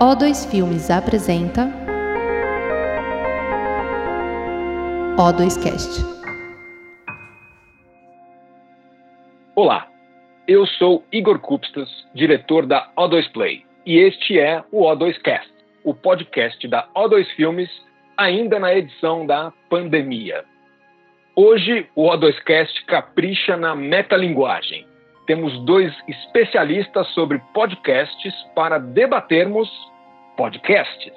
O2 Filmes apresenta O2Cast. Olá, eu sou Igor Kupstas, diretor da O2 Play, e este é o O2Cast, o podcast da O2 Filmes, ainda na edição da pandemia. Hoje, o O2Cast capricha na metalinguagem. Temos dois especialistas sobre podcasts para debatermos podcasts.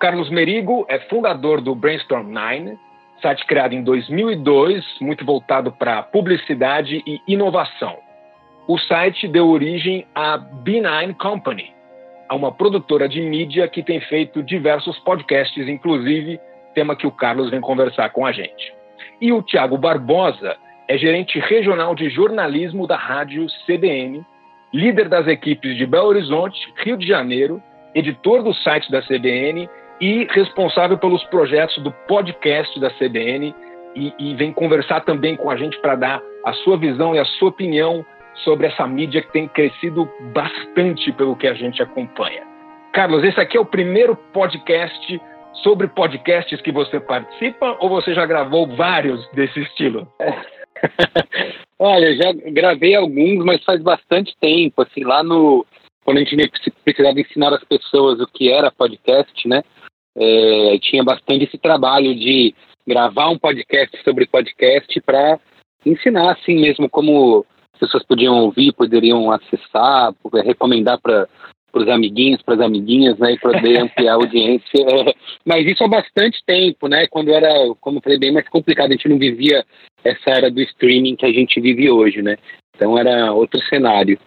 Carlos Merigo é fundador do Brainstorm 9, site criado em 2002, muito voltado para publicidade e inovação. O site deu origem à B9 Company, a uma produtora de mídia que tem feito diversos podcasts, inclusive tema que o Carlos vem conversar com a gente. E o Tiago Barbosa é gerente regional de jornalismo da rádio CBN, líder das equipes de Belo Horizonte, Rio de Janeiro, editor do site da CBN e responsável pelos projetos do podcast da CBN e, e vem conversar também com a gente para dar a sua visão e a sua opinião sobre essa mídia que tem crescido bastante pelo que a gente acompanha. Carlos, esse aqui é o primeiro podcast sobre podcasts que você participa ou você já gravou vários desse estilo? Olha, já gravei alguns, mas faz bastante tempo, assim, lá no quando a gente precisava ensinar as pessoas o que era podcast, né? É, tinha bastante esse trabalho de gravar um podcast sobre podcast para ensinar assim mesmo como as pessoas podiam ouvir, poderiam acessar, recomendar para os amiguinhos, para as amiguinhas, né, e poder ampliar a audiência. Mas isso há bastante tempo, né? Quando era, como eu falei, bem mais complicado, a gente não vivia essa era do streaming que a gente vive hoje, né? Então era outro cenário.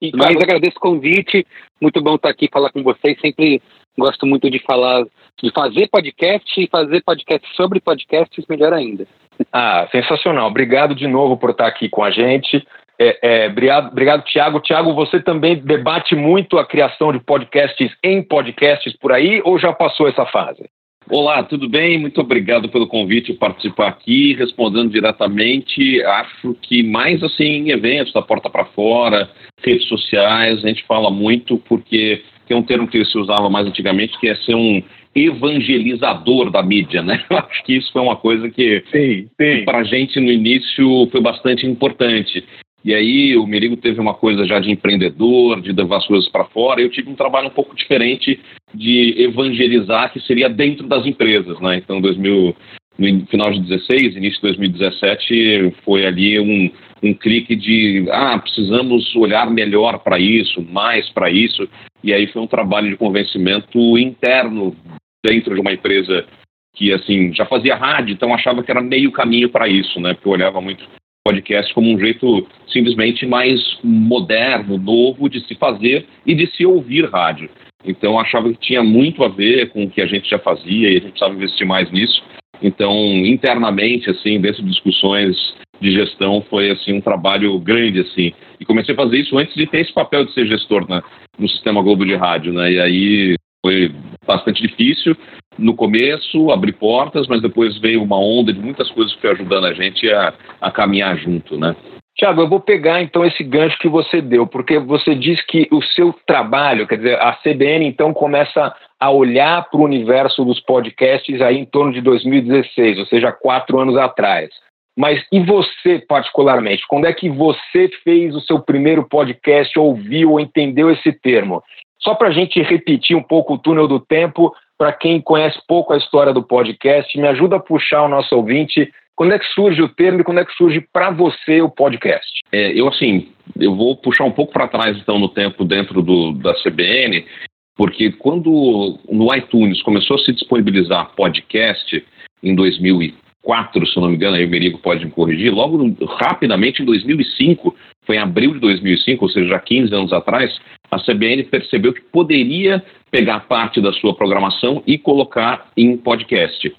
E, Mas agradeço o convite, muito bom estar aqui falar com vocês. Sempre gosto muito de falar, de fazer podcast e fazer podcast sobre podcasts, melhor ainda. Ah, sensacional. Obrigado de novo por estar aqui com a gente. É, é, obrigado, obrigado, Tiago. Tiago, você também debate muito a criação de podcasts em podcasts por aí ou já passou essa fase? Olá, tudo bem? Muito obrigado pelo convite participar aqui, respondendo diretamente. Acho que mais assim em eventos, da porta para fora, redes sociais, a gente fala muito porque tem um termo que se usava mais antigamente que é ser um evangelizador da mídia, né? Eu acho que isso foi uma coisa que, que para a gente no início foi bastante importante. E aí o Merigo teve uma coisa já de empreendedor, de levar as coisas para fora. Eu tive um trabalho um pouco diferente de evangelizar, que seria dentro das empresas, né? Então, 2000, no final de 16, início de 2017, foi ali um, um clique de, ah, precisamos olhar melhor para isso, mais para isso. E aí foi um trabalho de convencimento interno dentro de uma empresa que, assim, já fazia rádio, então achava que era meio caminho para isso, né? Porque eu olhava muito podcast como um jeito simplesmente mais moderno, novo de se fazer e de se ouvir rádio. Então achava que tinha muito a ver com o que a gente já fazia e a gente precisava investir mais nisso. Então, internamente, assim, dentro de discussões de gestão, foi assim um trabalho grande, assim. E comecei a fazer isso antes de ter esse papel de ser gestor né, no Sistema Globo de Rádio, né? E aí foi bastante difícil, no começo, abrir portas, mas depois veio uma onda de muitas coisas que foi ajudando a gente a, a caminhar junto, né? Tiago, eu vou pegar então esse gancho que você deu, porque você diz que o seu trabalho, quer dizer, a CBN então começa a olhar para o universo dos podcasts aí em torno de 2016, ou seja, quatro anos atrás. Mas e você particularmente? Quando é que você fez o seu primeiro podcast, ouviu ou entendeu esse termo? Só para a gente repetir um pouco o túnel do tempo, para quem conhece pouco a história do podcast, me ajuda a puxar o nosso ouvinte. Quando é que surge o termo e quando é que surge para você o podcast? É, eu, assim, eu vou puxar um pouco para trás, então, no tempo dentro do, da CBN, porque quando no iTunes começou a se disponibilizar podcast em 2004, se não me engano, aí o Merigo pode me corrigir, logo rapidamente em 2005, foi em abril de 2005, ou seja, já 15 anos atrás, a CBN percebeu que poderia pegar parte da sua programação e colocar em podcast.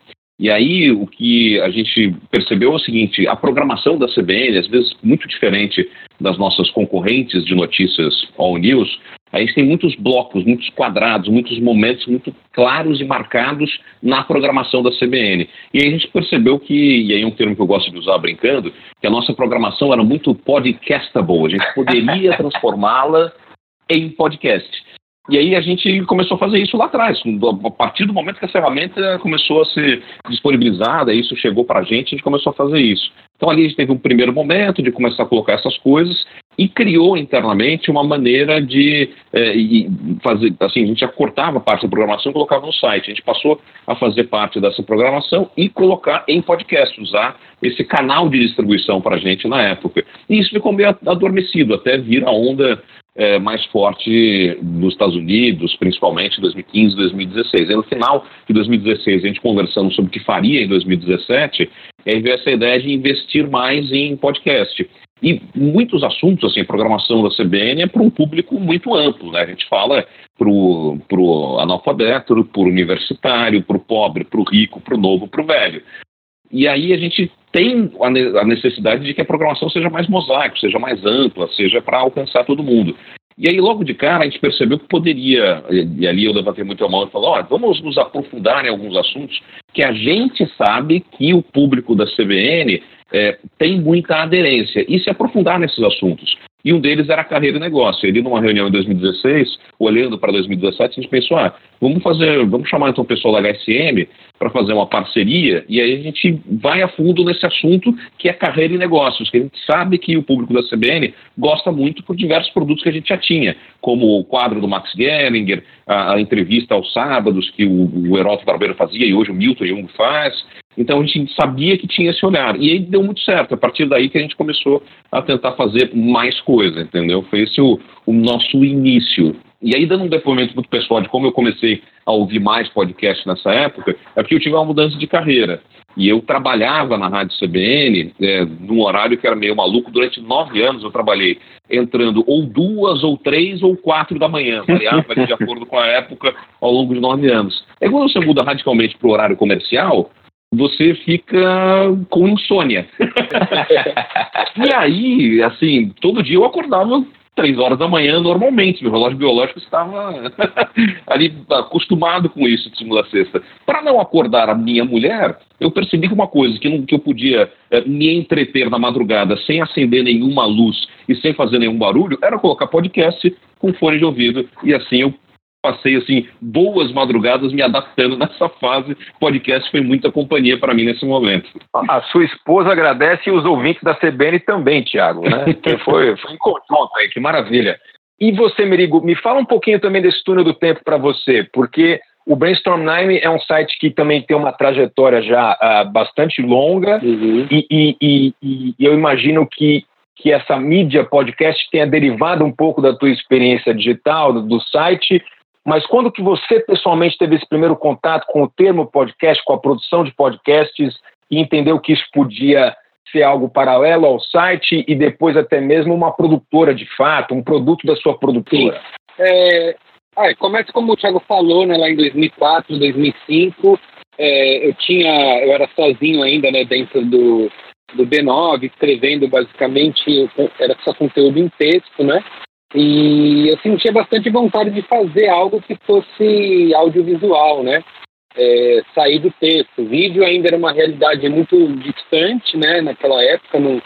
E aí o que a gente percebeu é o seguinte: a programação da CBN, às vezes muito diferente das nossas concorrentes de notícias All News, a gente tem muitos blocos, muitos quadrados, muitos momentos muito claros e marcados na programação da CBN. E aí a gente percebeu que, e aí é um termo que eu gosto de usar brincando, que a nossa programação era muito podcastable, a gente poderia transformá-la em podcast. E aí a gente começou a fazer isso lá atrás. A partir do momento que a ferramenta começou a ser disponibilizada, isso chegou para a gente, a gente começou a fazer isso. Então ali a gente teve um primeiro momento de começar a colocar essas coisas e criou internamente uma maneira de é, fazer, assim, a gente já cortava parte da programação e colocava no site. A gente passou a fazer parte dessa programação e colocar em podcast, usar esse canal de distribuição para a gente na época. E isso ficou meio adormecido até vir a onda é, mais forte dos Estados Unidos, principalmente em 2015, 2016. E no final de 2016, a gente conversando sobre o que faria em 2017, aí veio essa ideia de investir mais em podcast. E muitos assuntos, assim, programação da CBN é para um público muito amplo, né? A gente fala para o analfabeto, para o universitário, para o pobre, para o rico, para o novo, para o velho. E aí a gente tem a necessidade de que a programação seja mais mosaico, seja mais ampla, seja para alcançar todo mundo. E aí, logo de cara, a gente percebeu que poderia, e ali eu levantei muito a mão e falei, ó, vamos nos aprofundar em alguns assuntos que a gente sabe que o público da CBN é, tem muita aderência, e se aprofundar nesses assuntos. E um deles era carreira e negócio. Ele, numa reunião em 2016, olhando para 2017, a gente pensou, ah, vamos fazer, vamos chamar então o pessoal da HSM para fazer uma parceria, e aí a gente vai a fundo nesse assunto que é carreira e negócios, que a gente sabe que o público da CBN gosta muito por diversos produtos que a gente já tinha, como o quadro do Max Geringer, a, a entrevista aos sábados que o, o Barbeiro fazia e hoje o Milton Jung faz, então a gente sabia que tinha esse olhar. E aí deu muito certo. A partir daí que a gente começou a tentar fazer mais coisa, entendeu? Foi esse o, o nosso início. E aí, dando um depoimento muito pessoal de como eu comecei a ouvir mais podcast nessa época, é porque eu tive uma mudança de carreira. E eu trabalhava na Rádio CBN é, num horário que era meio maluco. Durante nove anos eu trabalhei entrando ou duas, ou três, ou quatro da manhã. Variava de acordo com a época ao longo de nove anos. É quando você muda radicalmente para o horário comercial, você fica com insônia. e aí, assim, todo dia eu acordava três horas da manhã normalmente. Meu relógio biológico estava ali acostumado com isso de segunda a sexta. Para não acordar a minha mulher, eu percebi que uma coisa que, não, que eu podia é, me entreter na madrugada sem acender nenhuma luz e sem fazer nenhum barulho era colocar podcast com fone de ouvido. E assim eu passei assim boas madrugadas me adaptando nessa fase. Podcast foi muita companhia para mim nesse momento. A sua esposa agradece e os ouvintes da CBN também, Tiago, né? foi, foi em conjunto aí, que maravilha. E você, Merigo, me fala um pouquinho também desse túnel do tempo para você, porque o Brainstorm 9 é um site que também tem uma trajetória já uh, bastante longa uhum. e, e, e, e, eu imagino que, que essa mídia podcast tenha derivado um pouco da tua experiência digital, do, do site, mas quando que você pessoalmente teve esse primeiro contato com o termo podcast, com a produção de podcasts e entendeu que isso podia ser algo paralelo ao site e depois até mesmo uma produtora de fato, um produto da sua produtora? É, começa como o Thiago falou, né, lá em 2004, 2005, é, eu tinha, eu era sozinho ainda, né, dentro do, do B9, escrevendo basicamente, era só conteúdo em texto, né, e eu sentia bastante vontade de fazer algo que fosse audiovisual, né? É, sair do texto. O vídeo ainda era uma realidade muito distante, né? Naquela época não,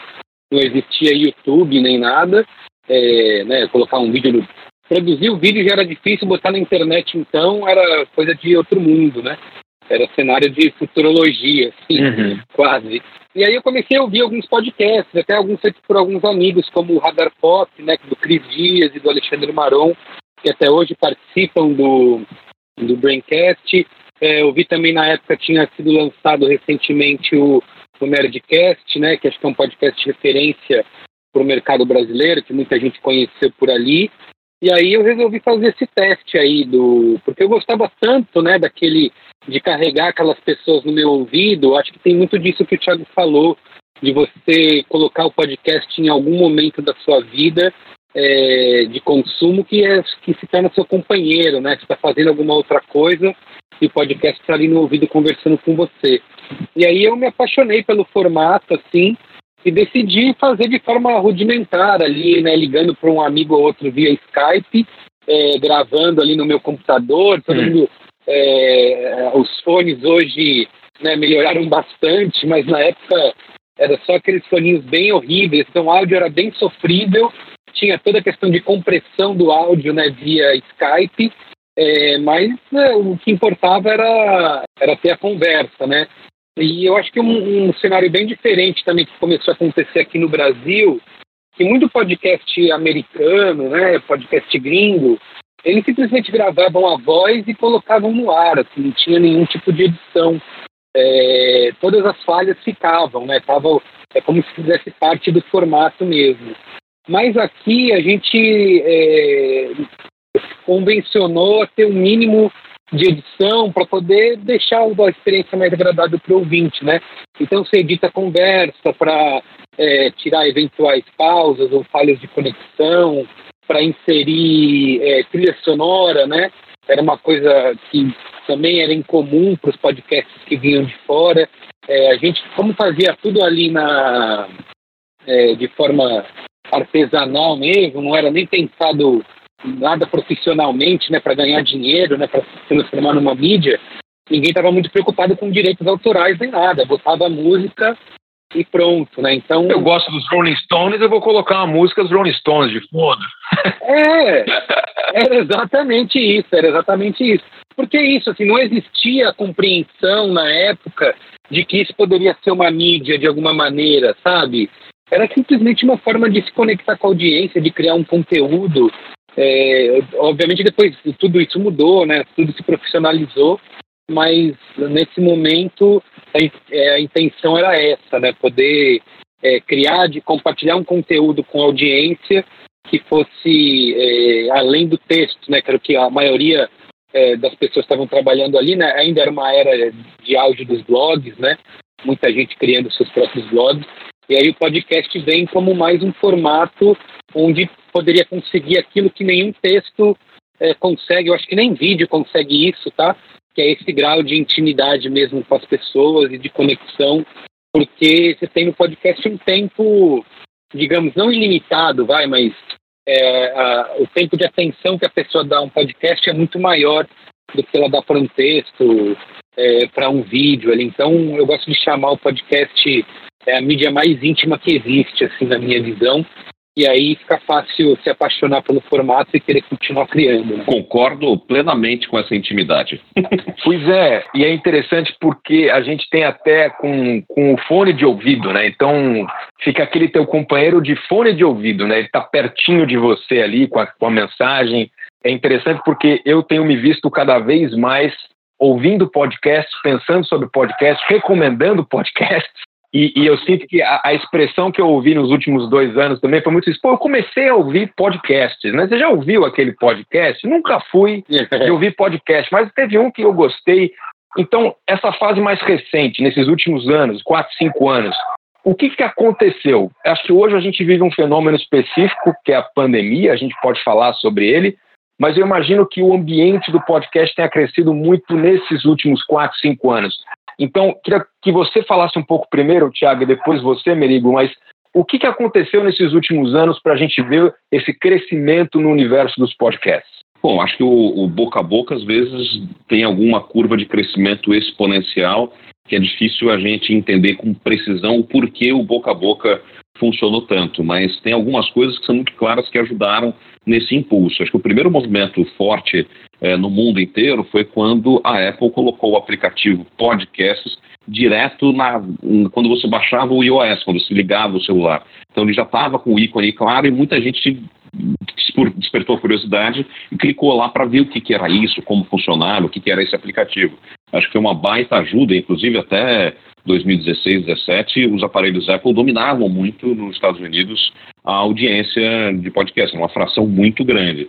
não existia YouTube nem nada. É, né? Colocar um vídeo no... Produzir o vídeo já era difícil, botar na internet então era coisa de outro mundo, né? Era cenário de futurologia, assim, uhum. quase. E aí eu comecei a ouvir alguns podcasts, até alguns feitos por alguns amigos, como o Radar Pop, né, do Cris Dias e do Alexandre Maron, que até hoje participam do, do Braincast. É, eu vi também na época tinha sido lançado recentemente o, o Nerdcast, né, que acho que é um podcast de referência para o mercado brasileiro, que muita gente conheceu por ali. E aí eu resolvi fazer esse teste aí do. Porque eu gostava tanto, né, daquele. De carregar aquelas pessoas no meu ouvido. Acho que tem muito disso que o Thiago falou, de você colocar o podcast em algum momento da sua vida é, de consumo que, é, que se torna seu companheiro, né? Você está fazendo alguma outra coisa e o podcast está ali no ouvido conversando com você. E aí eu me apaixonei pelo formato, assim, e decidi fazer de forma rudimentar ali, né, ligando para um amigo ou outro via Skype, é, gravando ali no meu computador, todo hum. mundo, é, os fones hoje né, melhoraram bastante, mas na época era só aqueles foninhos bem horríveis, então o áudio era bem sofrível. Tinha toda a questão de compressão do áudio né, via Skype, é, mas né, o que importava era, era ter a conversa, né? E eu acho que um, um, cenário bem diferente também que começou a acontecer aqui no Brasil, que muito podcast americano, né, podcast gringo, eles simplesmente gravavam a voz e colocavam no ar, assim, não tinha nenhum tipo de edição. É, todas as falhas ficavam, né? Tava, é como se fizesse parte do formato mesmo. Mas aqui a gente é, convencionou ter um mínimo de edição para poder deixar a experiência mais agradável para o ouvinte, né? Então você edita a conversa para é, tirar eventuais pausas ou falhas de conexão, para inserir é, trilha sonora, né? Era uma coisa que também era incomum para os podcasts que vinham de fora. É, a gente, como fazia tudo ali na, é, de forma artesanal mesmo, não era nem pensado nada profissionalmente, né, para ganhar dinheiro, né, para se transformar numa mídia, ninguém estava muito preocupado com direitos autorais nem nada. Botava música e pronto, né? Então eu gosto dos Rolling Stones, eu vou colocar uma música dos Rolling Stones de fundo. É, era exatamente isso, era exatamente isso. Porque isso, assim, não existia compreensão na época de que isso poderia ser uma mídia de alguma maneira, sabe? Era simplesmente uma forma de se conectar com a audiência, de criar um conteúdo. É, obviamente depois tudo isso mudou, né? Tudo se profissionalizou, mas nesse momento a, é, a intenção era essa, né? Poder é, criar, de compartilhar um conteúdo com a audiência que fosse é, além do texto, né? Quero que a maioria é, das pessoas estavam trabalhando ali, né? Ainda era uma era de áudio dos blogs, né? Muita gente criando seus próprios blogs. E aí o podcast vem como mais um formato onde poderia conseguir aquilo que nenhum texto é, consegue. Eu acho que nem vídeo consegue isso, tá? Que é esse grau de intimidade mesmo com as pessoas e de conexão, porque você tem no podcast um tempo, digamos, não ilimitado, vai, mas é, a, o tempo de atenção que a pessoa dá a um podcast é muito maior do que ela dá para um texto, é, para um vídeo ali. Então, eu gosto de chamar o podcast é, a mídia mais íntima que existe, assim, na minha visão. E aí fica fácil se apaixonar pelo formato e querer continuar criando. Né? Concordo plenamente com essa intimidade. pois é, e é interessante porque a gente tem até com, com o fone de ouvido, né? Então fica aquele teu companheiro de fone de ouvido, né? Ele está pertinho de você ali com a, com a mensagem. É interessante porque eu tenho me visto cada vez mais ouvindo podcasts, pensando sobre podcasts, recomendando podcasts, e, e, eu sinto que a, a, expressão que eu ouvi nos últimos dois anos também foi muito isso. Pô, eu comecei a ouvir podcasts, né? Você já ouviu aquele podcast? Nunca fui de ouvir podcast, mas teve um que eu gostei. Então, essa fase mais recente, nesses últimos anos, quatro, cinco anos, o que, que aconteceu? Acho que hoje a gente vive um fenômeno específico, que é a pandemia, a gente pode falar sobre ele, mas eu imagino que o ambiente do podcast tenha crescido muito nesses últimos quatro, cinco anos. Então, queria que você falasse um pouco primeiro, Tiago, e depois você, Merigo, mas o que, que aconteceu nesses últimos anos para a gente ver esse crescimento no universo dos podcasts? Bom, acho que o, o, boca a boca às vezes tem alguma curva de crescimento exponencial que é difícil a gente entender com precisão o porquê o boca a boca funcionou tanto, mas tem algumas coisas que são muito claras que ajudaram nesse impulso. Acho que o primeiro movimento forte é, no mundo inteiro foi quando a Apple colocou o aplicativo Podcasts direto na, quando você baixava o iOS, quando você ligava o celular. Então ele já estava com o ícone claro e muita gente despertou curiosidade e clicou lá para ver o que, que era isso, como funcionava, o que, que era esse aplicativo. Acho que foi uma baita ajuda, inclusive até 2016, 2017, os aparelhos Apple dominavam muito nos Estados Unidos a audiência de podcast, uma fração muito grande.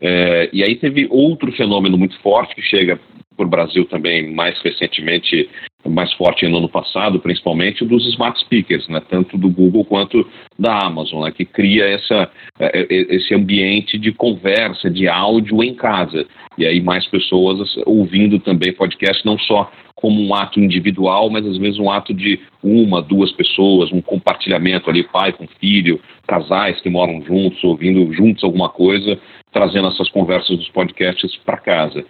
É, e aí teve outro fenômeno muito forte que chega por Brasil também mais recentemente, mais forte no ano passado, principalmente dos smart speakers, né, tanto do Google quanto da Amazon, né, que cria essa, é, é, esse ambiente de conversa, de áudio em casa. E aí mais pessoas ouvindo também podcast, não só como um ato individual, mas às vezes um ato de uma, duas pessoas, um compartilhamento ali, pai com filho, casais que moram juntos, ouvindo juntos alguma coisa, trazendo essas conversas dos podcasts para casa.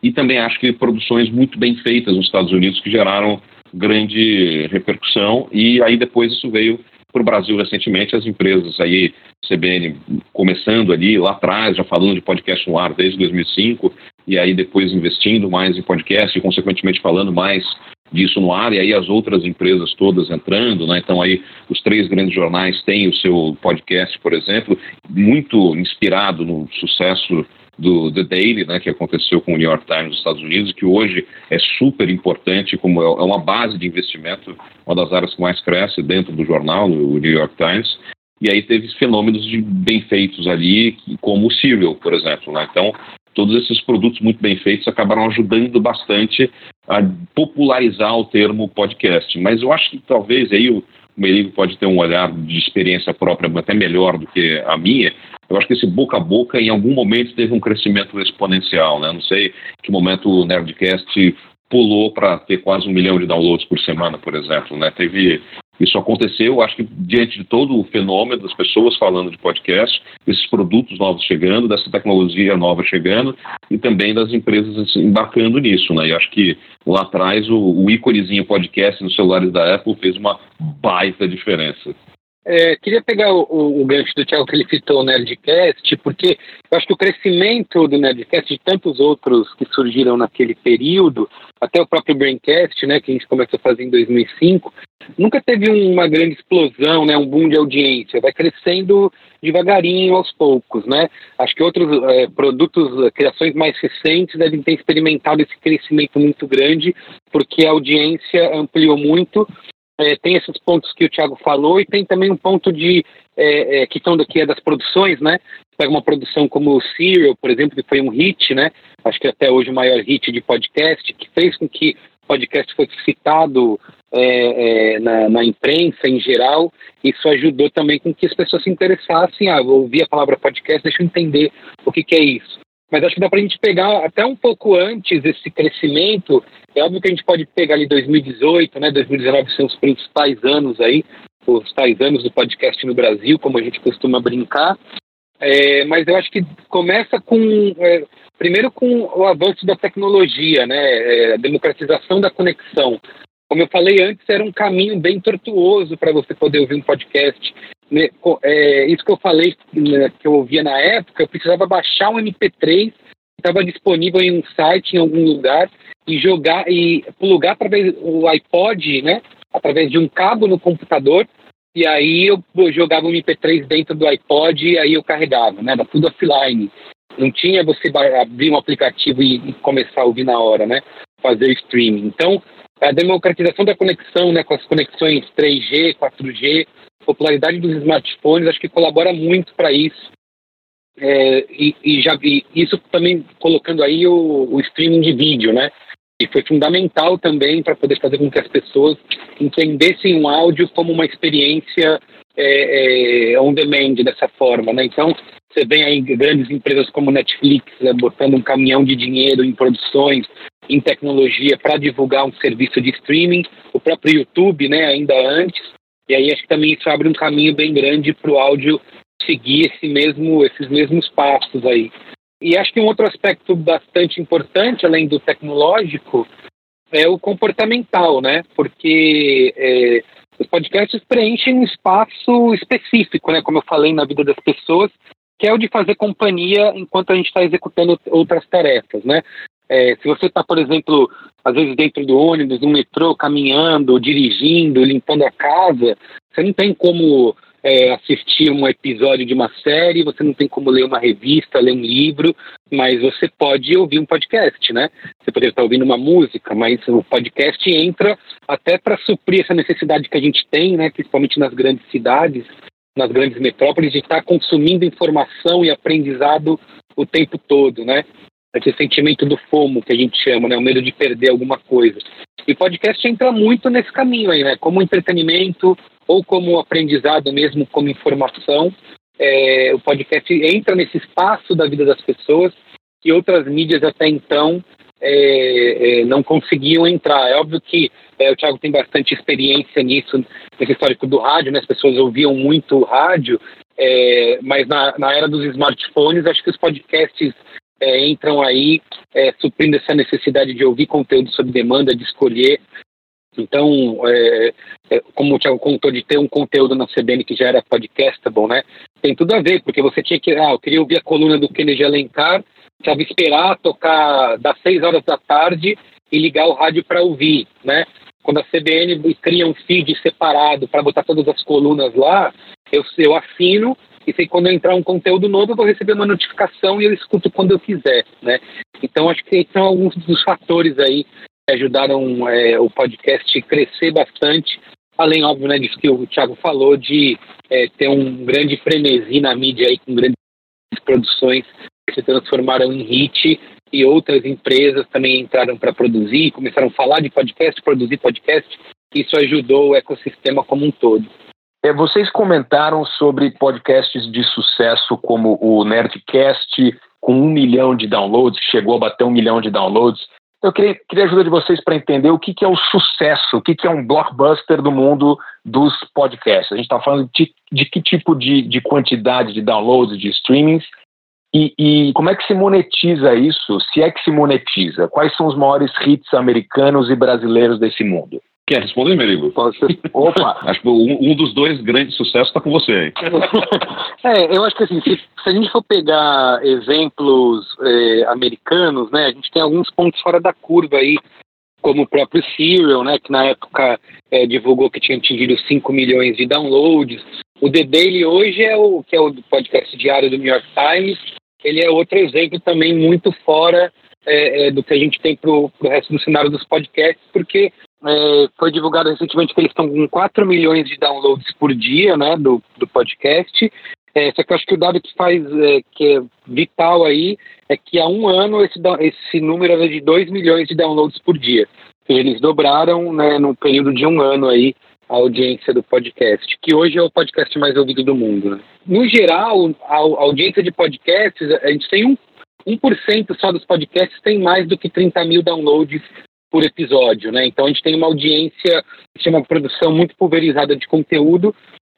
E também acho que produções muito bem feitas nos Estados Unidos que geraram grande repercussão e aí depois isso veio para o Brasil recentemente, as empresas aí, CBN começando ali lá atrás, já falando de podcast no ar desde 2005, e aí depois investindo mais em podcast e consequentemente falando mais disso no ar, e aí as outras empresas todas entrando, né? Então aí os três grandes jornais têm o seu podcast, por exemplo, muito inspirado no sucesso do The Daily, né, que aconteceu com o New York Times nos Estados Unidos, que hoje é super importante, como é, é uma base de investimento, uma das áreas que mais cresce dentro do jornal, o New York Times. E aí teve fenômenos de bem feitos ali, como o Serial, por exemplo. Né? Então, todos esses produtos muito bem feitos acabaram ajudando bastante a popularizar o termo podcast. Mas eu acho que talvez aí o Merigo pode ter um olhar de experiência própria até melhor do que a minha. Eu acho que esse boca a boca em algum momento teve um crescimento exponencial, né? Não sei que momento o Nerdcast pulou para ter quase um milhão de downloads por semana, por exemplo, né? Teve isso aconteceu, acho que diante de todo o fenômeno das pessoas falando de podcast, esses produtos novos chegando, dessa tecnologia nova chegando e também das empresas embarcando nisso, né? E acho que lá atrás o, o íconezinho podcast nos celulares da Apple fez uma baita diferença. É, queria pegar o, o, gancho do Thiago que ele citou o Nerdcast, porque eu acho que o crescimento do Nerdcast de tantos outros que surgiram naquele período, até o próprio Braincast, né, que a gente começou a fazer em 2005, nunca teve uma grande explosão, né, um boom de audiência, vai crescendo devagarinho aos poucos, né? Acho que outros é, produtos, criações mais recentes devem ter experimentado esse crescimento muito grande, porque a audiência ampliou muito é, tem esses pontos que o Thiago falou e tem também um ponto de é, é, questão daqui é das produções, né? Pega uma produção como o Serial, por exemplo, que foi um hit, né? Acho que até hoje o maior hit de podcast, que fez com que o podcast fosse citado é, é, na, na, imprensa em geral. Isso ajudou também com que as pessoas se interessassem. Ah, ouvir a palavra podcast, deixa eu entender o que, que é isso mas acho que dá para a gente pegar até um pouco antes esse crescimento. É óbvio que a gente pode pegar ali 2018, né? 2019 são os principais anos aí, os tais anos do podcast no Brasil, como a gente costuma brincar. É, mas eu acho que começa com é, primeiro com o avanço da tecnologia, né? É, a democratização da conexão. Como eu falei antes, era um caminho bem tortuoso para você poder ouvir um podcast. Né, é, isso que eu falei, né, que eu ouvia na época, eu precisava baixar um MP3 que estava disponível em um site, em algum lugar, e jogar e plugar através o iPod, né? Através de um cabo no computador, e aí eu jogava o MP3 dentro do iPod e aí eu carregava, né? Era tudo offline. Não tinha você abrir um aplicativo e, e começar a ouvir na hora, né? Fazer streaming. Então, a democratização da conexão, né? Com as conexões 3G, 4G, popularidade dos smartphones acho que colabora muito para isso. É, e, e, já e isso também colocando aí o, o, streaming de vídeo, né? E foi fundamental também para poder fazer com que as pessoas entendessem o áudio como uma experiência é, é, on demand dessa forma, né? Então você vê aí grandes empresas como Netflix né, botando um caminhão de dinheiro em produções, em tecnologia para divulgar um serviço de streaming, o próprio YouTube, né? Ainda antes e aí acho que também isso abre um caminho bem grande para o áudio seguir esse mesmo, esses mesmos passos aí. E acho que um outro aspecto bastante importante, além do tecnológico, é o comportamental, né? Porque é, os podcasts preenchem um espaço específico, né? Como eu falei na vida das pessoas, que é o de fazer companhia enquanto a gente está executando outras tarefas, né? É, se você está, por exemplo, às vezes dentro do ônibus, no metrô, caminhando, dirigindo, limpando a casa, você não tem como é, assistir um episódio de uma série, você não tem como ler uma revista, ler um livro, mas você pode ouvir um podcast, né? Você poderia estar ouvindo uma música, mas o podcast entra até para suprir essa necessidade que a gente tem, né? Principalmente nas grandes cidades, nas grandes metrópoles, de estar consumindo informação e aprendizado o tempo todo, né? Esse sentimento do FOMO que a gente chama, né, o medo de perder alguma coisa. E podcast entra muito nesse caminho aí, né, como entretenimento ou como aprendizado mesmo, como informação. É, o podcast entra nesse espaço da vida das pessoas que outras mídias até então é, é, não conseguiam entrar. É óbvio que é, o Thiago tem bastante experiência nisso, nesse histórico do rádio, né? as pessoas ouviam muito rádio, é, mas na, na era dos smartphones, acho que os podcasts é, entram aí é, suprindo essa necessidade de ouvir conteúdo sob demanda, de escolher Então, é, é, como o Thiago contou de ter um conteúdo na CBN que já era podcastable, né? Tem tudo a ver, porque você tinha que, ah, eu queria ouvir a coluna do Kennedy Alencar, precisava esperar tocar das 6 horas da tarde e ligar o rádio para ouvir, né? Quando a CBN cria um feed separado para botar todas as colunas lá, eu, eu assino e sei quando entrar um conteúdo novo eu vou receber uma notificação e eu escuto quando eu quiser, né? Então acho que são alguns dos fatores aí que ajudaram é, o podcast crescer bastante, além óbvio né, disso que o Thiago falou de é, ter um grande frenesi na mídia aí com grandes produções que se transformaram em hit e outras empresas também entraram para produzir, começaram a falar de podcast, produzir podcast. Isso ajudou o ecossistema como um todo. É, vocês comentaram sobre podcasts de sucesso como o Nerdcast, com um milhão de downloads, chegou a bater um milhão de downloads. Eu queria, queria a ajuda de vocês para entender o que, que, é o sucesso, o que, que, é um blockbuster do mundo dos podcasts. A gente está falando de, de, que tipo de, de, quantidade de downloads, de streamings, e, e, como é que se monetiza isso, se é que se monetiza? Quais são os maiores hits americanos e brasileiros desse mundo? Quer responder, Merigo? Pode ser. Opa! acho que um, um, dos dois grandes sucessos está com você aí. é, eu acho que assim, se, se, a gente for pegar exemplos é, americanos, né, a gente tem alguns pontos fora da curva aí, como o próprio Serial, né, que na época é, divulgou que tinha atingido 5 milhões de downloads. O The Daily hoje é o que é o podcast diário do New York Times, ele é outro exemplo também muito fora é, do que a gente tem para o resto do cenário dos podcasts, porque é, foi divulgado recentemente que eles estão com 4 milhões de downloads por dia né, do, do podcast. É, só que eu acho que o dado que faz, é, que é vital aí, é que há um ano esse, esse número era de 2 milhões de downloads por dia. Eles dobraram né, no período de um ano aí a audiência do podcast, que hoje é o podcast mais ouvido do mundo. Né? No geral, a, a, audiência de podcasts, a gente tem um, 1% só dos podcasts tem mais do que 30 mil downloads por episódio, né? Então a gente tem uma audiência, que uma produção muito pulverizada de conteúdo,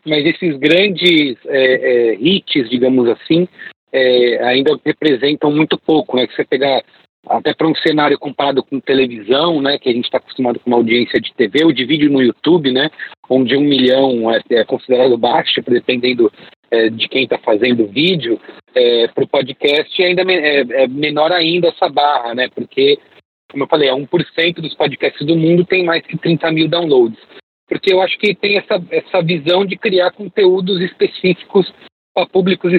mas esses grandes é, é, hits, digamos assim, é, ainda representam muito pouco, né? Se você pegar até para um cenário comparado com televisão, né, que a gente está acostumado com uma audiência de TV ou de vídeo no YouTube, né, onde um milhão é, é considerado baixo, dependendo é, de quem está fazendo vídeo, é, para o podcast ainda é, é, menor ainda essa barra, né, porque, como eu falei, 1% dos podcasts do mundo tem mais que 30 mil downloads. Porque eu acho que tem essa, essa visão de criar conteúdos específicos para públicos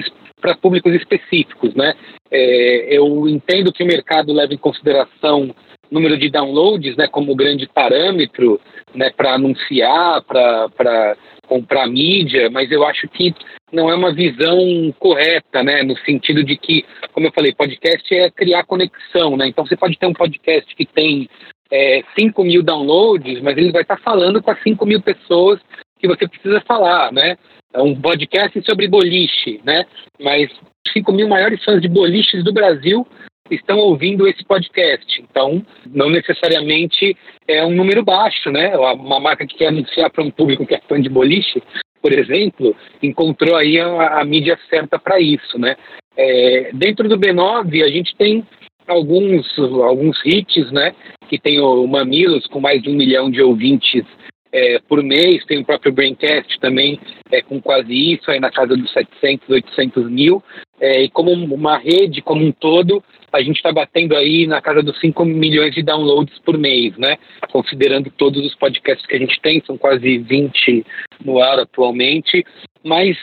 públicos específicos, né? É, eu entendo que o mercado leva em consideração número de downloads, né, como grande parâmetro, né, para anunciar, para comprar mídia, mas eu acho que não é uma visão correta, né, no sentido de que, como eu falei, podcast é criar conexão, né? Então você pode ter um podcast que tem é, 5 mil downloads, mas ele vai estar falando com as 5 mil pessoas que você precisa falar, né? É um podcast sobre boliche, né? Mas 5 mil maiores fãs de boliches do Brasil estão ouvindo esse podcast. Então, não necessariamente é um número baixo, né? Uma marca que quer anunciar para um público que é fã de boliche, por exemplo, encontrou aí a, a mídia certa para isso, né? É, dentro do B9, a gente tem alguns, alguns hits, né? Que tem o Mamilos, com mais de um milhão de ouvintes é, por mês, tem o próprio Braincast também é, com quase isso, aí na casa dos 700, 800 mil, é, e como uma rede como um todo, a gente está batendo aí na casa dos 5 milhões de downloads por mês, né? Considerando todos os podcasts que a gente tem, são quase 20 no ar atualmente. Mas,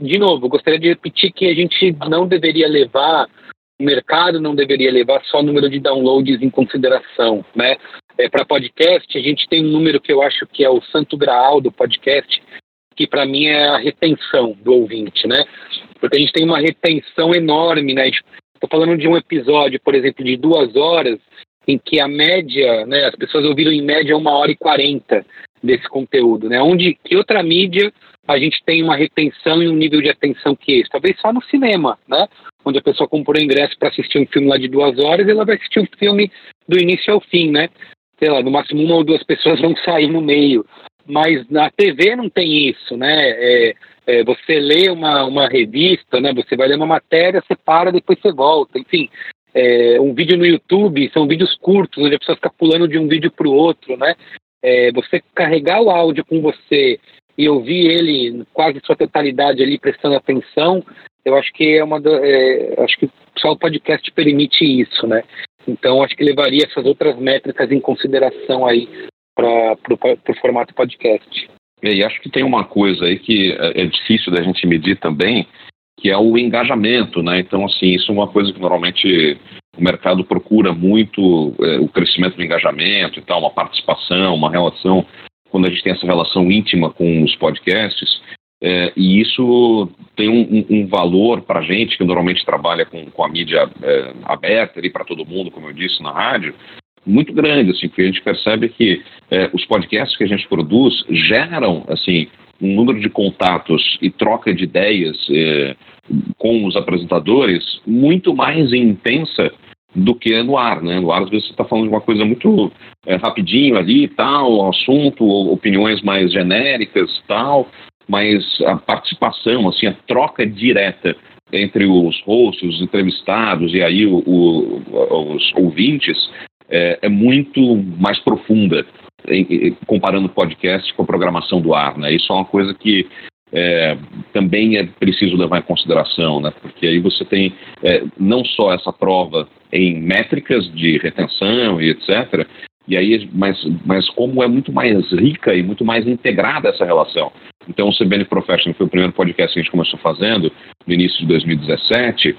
de novo, gostaria de repetir que a gente não deveria levar o mercado não deveria levar só o número de downloads em consideração, né? É, para podcast, a gente tem um número que eu acho que é o santo graal do podcast, que para mim é a retenção do ouvinte, né? Porque a gente tem uma retenção enorme, né? Estou falando de um episódio, por exemplo, de duas horas, em que a média, né, as pessoas ouviram em média uma hora e quarenta desse conteúdo, né? Onde que outra mídia a gente tem uma retenção e um nível de atenção que esse? Talvez só no cinema, né? Onde a pessoa comprou ingresso para assistir um filme lá de duas horas, ela vai assistir um filme do início ao fim, né? Sei lá, no máximo uma ou duas pessoas vão sair no meio. Mas na TV não tem isso, né? É, é, você lê uma, uma revista, né? Você vai ler uma matéria, você para, depois você volta. Enfim, é, um vídeo no YouTube são vídeos curtos, onde a pessoa fica pulando de um vídeo para o outro, né? é, você carregar o áudio com você e ouvir ele quase sua totalidade ali prestando atenção, eu acho que é uma é, acho que só o podcast permite isso, né? Então acho que levaria essas outras métricas em consideração aí para o formato podcast. E acho que tem uma coisa aí que é, é difícil da gente medir também, que é o engajamento, né? Então, assim, isso é uma coisa que normalmente o mercado procura muito, é, o crescimento do engajamento e tal, uma participação, uma relação, quando a gente tem essa relação íntima com os podcasts, é, e isso tem um, um, valor para a gente, que normalmente trabalha com, com a mídia é, aberta para todo mundo, como eu disse na rádio, muito grande, assim, porque a gente percebe que é, os podcasts que a gente produz geram, assim, um número de contatos e troca de ideias é, com os apresentadores muito mais intensa do que no ar, né? No ar, às vezes, você está falando de uma coisa muito é, rapidinho ali, tal, assunto, opiniões mais genéricas, tal, mas a participação, assim, a troca direta entre os hosts, os entrevistados e aí o, o, os ouvintes é, é, muito mais profunda em, comparando podcast com a programação do ar, né? Isso é uma coisa que é, também é preciso levar em consideração, né? Porque aí você tem é, não só essa prova em métricas de retenção e etc. E aí, mas, mas como é muito mais rica e muito mais integrada essa relação. Então, o CBN Professional foi o primeiro podcast que a gente começou fazendo no início de 2017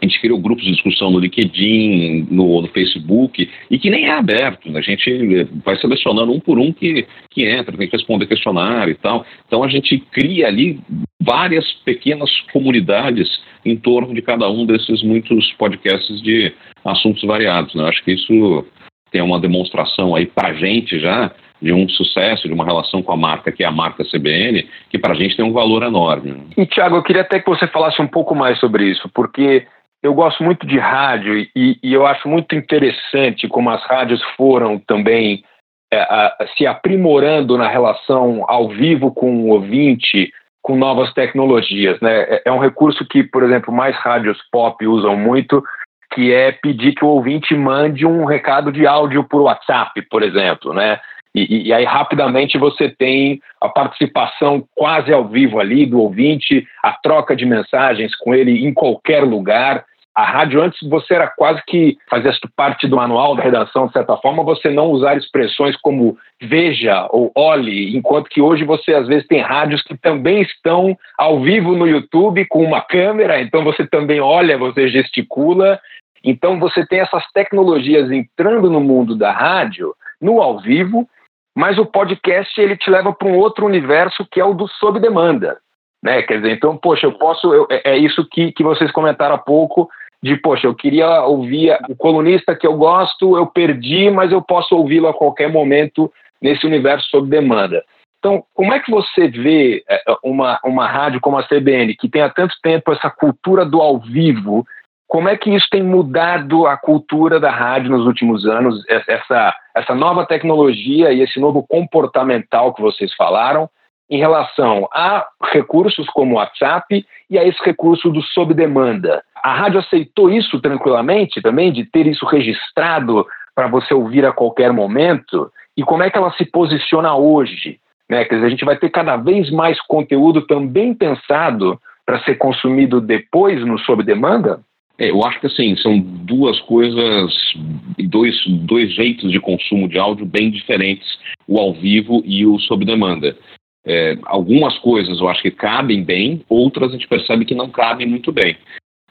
a gente criou grupos de discussão no LinkedIn, no, no, Facebook, e que nem é aberto. Né? A gente vai selecionando um por um que, que entra, tem que responder questionário e tal. Então a gente cria ali várias pequenas comunidades em torno de cada um desses muitos podcasts de assuntos variados. Né? Acho que isso tem uma demonstração aí para a gente já de um sucesso, de uma relação com a marca, que é a marca CBN, que para a gente tem um valor enorme. Né? E, Tiago, eu queria até que você falasse um pouco mais sobre isso, porque eu gosto muito de rádio e, e, eu acho muito interessante como as rádios foram também é, a, se aprimorando na relação ao vivo com o ouvinte, com novas tecnologias. Né? É, é um recurso que, por exemplo, mais rádios pop usam muito, que é pedir que o ouvinte mande um recado de áudio por WhatsApp, por exemplo, né? E, e, aí rapidamente você tem a participação quase ao vivo ali do ouvinte, a troca de mensagens com ele em qualquer lugar. A rádio antes você era quase que fazia parte do manual da redação, de certa forma, você não usar expressões como veja ou olhe, enquanto que hoje você às vezes tem rádios que também estão ao vivo no YouTube com uma câmera, então você também olha, você gesticula. Então você tem essas tecnologias entrando no mundo da rádio, no ao vivo, mas o podcast ele te leva para um outro universo que é o do sob demanda. Né? Quer dizer, então, poxa, eu posso. Eu, é, é isso que, que vocês comentaram há pouco de, poxa, eu queria ouvir o colunista que eu gosto, eu perdi, mas eu posso ouvi-lo a qualquer momento nesse universo sob demanda. Então, como é que você vê é, uma, uma rádio como a CBN, que tem há tanto tempo essa cultura do ao vivo, como é que isso tem mudado a cultura da rádio nos últimos anos, essa, essa nova tecnologia e esse novo comportamental que vocês falaram, em relação a recursos como o WhatsApp e a esse recurso do sob demanda? a rádio aceitou isso tranquilamente também, de ter isso registrado para você ouvir a qualquer momento? E como é que ela se posiciona hoje? Né? Quer dizer, a gente vai ter cada vez mais conteúdo também pensado para ser consumido depois no sob demanda? É, eu acho que assim, são duas coisas, dois, dois jeitos de consumo de áudio bem diferentes, o ao vivo e o sob demanda. É, algumas coisas eu acho que cabem bem, outras a gente percebe que não cabem muito bem.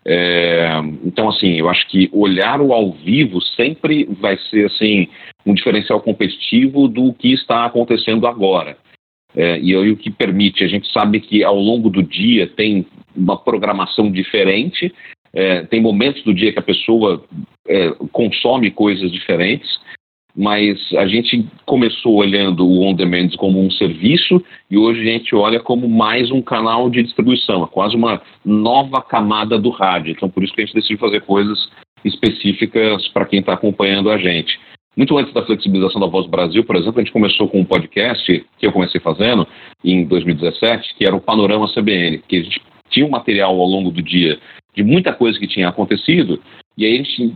É, então, assim, eu acho que olhar o ao vivo sempre vai ser assim um diferencial competitivo do que está acontecendo agora. É, e aí o que permite, a gente sabe que ao longo do dia tem uma programação diferente, é, tem momentos do dia que a pessoa é, consome coisas diferentes, mas a gente começou olhando o on demand como um serviço e hoje a gente olha como mais um canal de distribuição, é quase uma nova camada do rádio. Então, por isso que a gente decidiu fazer coisas específicas para quem está acompanhando a gente. Muito antes da flexibilização da Voz Brasil, por exemplo, a gente começou com um podcast que eu comecei fazendo em 2017, que era o Panorama CBN, que a gente tinha um material ao longo do dia de muita coisa que tinha acontecido E aí a gente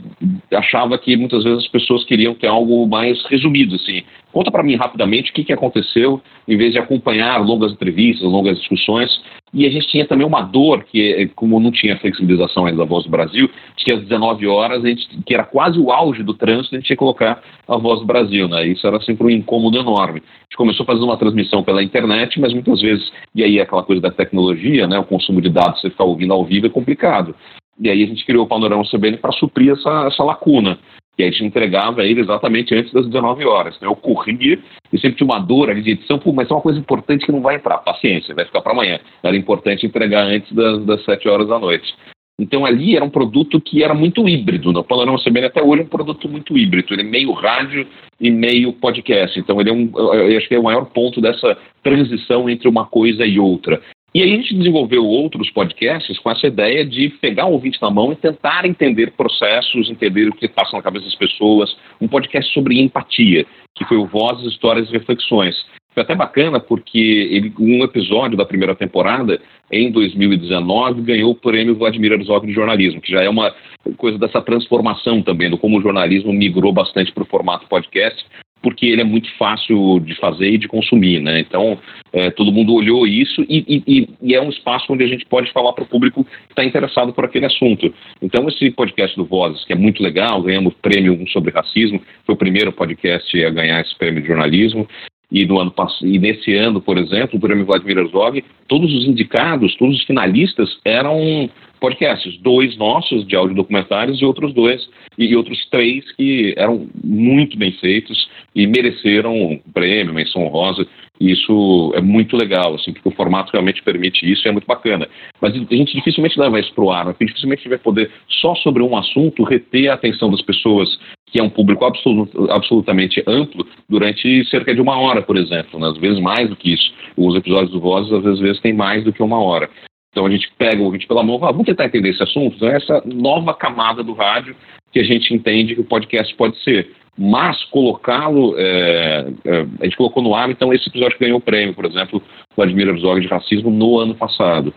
achava que muitas vezes as pessoas queriam ter algo mais resumido, assim. Conta para mim rapidamente o que, que aconteceu, em vez de acompanhar longas entrevistas, longas discussões. E a gente tinha também uma dor, que como não tinha flexibilização ainda da Voz do Brasil, que às 19 horas, a gente, que era quase o auge do trânsito, a gente tinha que colocar a Voz do Brasil, né? Isso era sempre um incômodo enorme. A gente começou fazer uma transmissão pela internet, mas muitas vezes, e aí aquela coisa da tecnologia, né? O consumo de dados, você ficar ouvindo ao vivo é complicado. E aí a gente criou o Panorama CBN para suprir essa, essa lacuna. E a gente entregava ele exatamente antes das 19 horas. Né? Eu corria e sempre tinha uma dor ali de edição, mas é uma coisa importante que não vai entrar. Paciência, vai ficar para amanhã. Era importante entregar antes das, das 7 horas da noite. Então ali era um produto que era muito híbrido. Né? O Panorama CBN até hoje é um produto muito híbrido. Ele é meio rádio e meio podcast. Então ele é um, eu acho que é o maior ponto dessa transição entre uma coisa e outra. E aí a gente desenvolveu outros podcasts com essa ideia de pegar o ouvinte na mão e tentar entender processos, entender o que passa na cabeça das pessoas. Um podcast sobre empatia, que foi o Vozes, Histórias e Reflexões. Foi até bacana porque ele, um episódio da primeira temporada, em 2019, ganhou o prêmio Vladimir Herzog de jornalismo, que já é uma coisa dessa transformação também, do como o jornalismo migrou bastante para o formato podcast, porque ele é muito fácil de fazer e de consumir, né? Então, é, todo mundo olhou isso e, e, e, é um espaço onde a gente pode falar para o público que está interessado por aquele assunto. Então, esse podcast do Vozes, que é muito legal, ganhamos prêmio sobre racismo, foi o primeiro podcast a ganhar esse prêmio de jornalismo. E, no ano, e nesse ano, por exemplo, o prêmio Vladimir Herzog, todos os indicados, todos os finalistas eram podcasts, dois nossos de áudio documentários e outros dois, e, outros três que eram muito bem feitos e mereceram prêmio, menção honrosa. E isso é muito legal, assim, porque o formato realmente permite isso e é muito bacana. Mas a gente dificilmente leva isso para o ar, né? dificilmente vai poder, só sobre um assunto, reter a atenção das pessoas, que é um público absolut, absolutamente amplo, durante cerca de uma hora, por exemplo, né? às vezes mais do que isso. Os episódios do Vozes, às vezes, têm mais do que uma hora. Então a gente pega o ouvinte pela mão e fala, vamos tentar entender esse assunto. Então, é essa nova camada do rádio que a gente entende que o podcast pode ser. Mas colocá-lo, é, é, a gente colocou no ar, então esse episódio ganhou o prêmio, por exemplo, Vladimir Herzog de racismo no ano passado.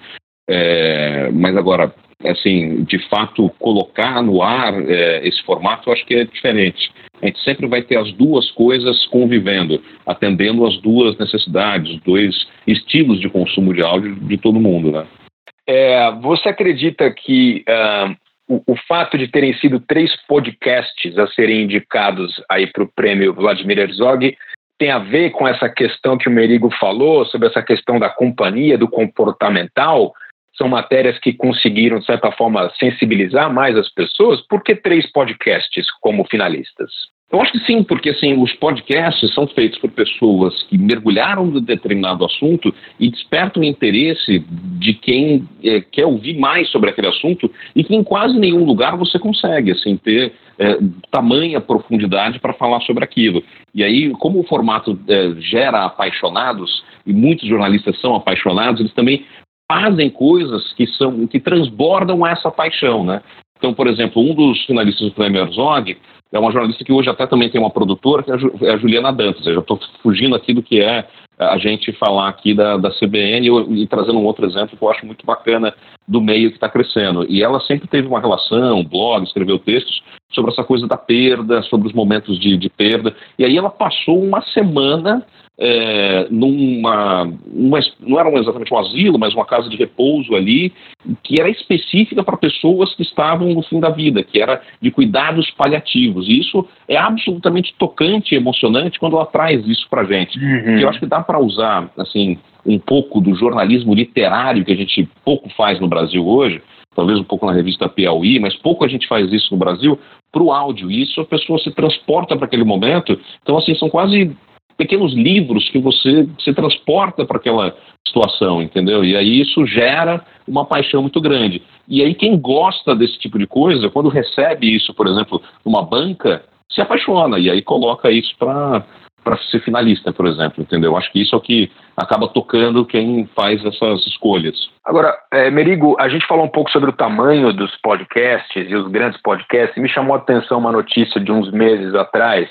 É, mas agora, assim, de fato, colocar no ar é, esse formato, acho que é diferente. A gente sempre vai ter as duas coisas convivendo, atendendo as duas necessidades, os dois estilos de consumo de áudio de todo mundo, né? É, você acredita que uh, o, o, fato de terem sido três podcasts a serem indicados aí para o prêmio Vladimir Herzog tem a ver com essa questão que o Merigo falou sobre essa questão da companhia, do comportamental? São matérias que conseguiram, de certa forma, sensibilizar mais as pessoas? Por que três podcasts como finalistas? Eu acho que sim, porque assim, os podcasts são feitos por pessoas que mergulharam no determinado assunto e despertam o interesse de quem é, quer ouvir mais sobre aquele assunto e que em quase nenhum lugar você consegue assim, ter é, tamanha profundidade para falar sobre aquilo. E aí, como o formato é, gera apaixonados, e muitos jornalistas são apaixonados, eles também fazem coisas que, são, que transbordam essa paixão. Né? Então, por exemplo, um dos finalistas do Prêmio Herzog é uma jornalista que hoje até também tem uma produtora, que é a é Juliana Dantas. Eu já estou fugindo aqui do que é a gente falar aqui da, da CBN e, e, trazendo um outro exemplo que eu acho muito bacana do meio que está crescendo. E ela sempre teve uma relação, blog, escreveu textos sobre essa coisa da perda, sobre os momentos de, de perda. E aí ela passou uma semana é, numa, uma, não era exatamente um asilo, mas uma casa de repouso ali, que era específica para pessoas que estavam no fim da vida, que era de cuidados paliativos. E isso é absolutamente tocante e emocionante quando ela traz isso para a gente. Uhum. Eu acho que dá para usar, assim, um pouco do jornalismo literário que a gente pouco faz no Brasil hoje, talvez um pouco na revista Piauí, mas pouco a gente faz isso no Brasil, para o áudio. E isso a pessoa se transporta para aquele momento. Então, assim, são quase pequenos livros que você se transporta para aquela situação, entendeu? E aí isso gera uma paixão muito grande. E aí quem gosta desse tipo de coisa, quando recebe isso, por exemplo, numa banca, se apaixona e aí coloca isso para para ser finalista, por exemplo, entendeu? Acho que isso é o que acaba tocando quem faz essas escolhas. Agora, é, Merigo, a gente falou um pouco sobre o tamanho dos podcasts e os grandes podcasts, me chamou a atenção uma notícia de uns meses atrás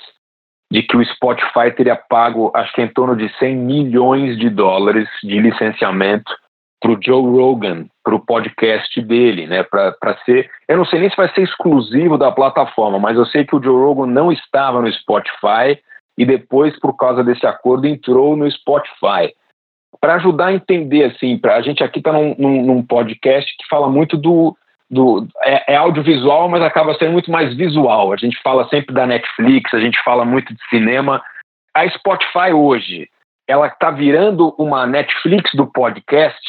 de que o Spotify teria pago, acho que em torno de 100 milhões de dólares de licenciamento para o Joe Rogan, para o podcast dele, né? Para ser, eu não sei nem se vai ser exclusivo da plataforma, mas eu sei que o Joe Rogan não estava no Spotify e depois, por causa desse acordo, entrou no Spotify. Para ajudar a entender, assim, pra, a gente aqui está num, num, num, podcast que fala muito do. Do é, é, audiovisual, mas acaba sendo muito mais visual. A gente fala sempre da Netflix, a gente fala muito de cinema. A Spotify hoje, ela está virando uma Netflix do podcast.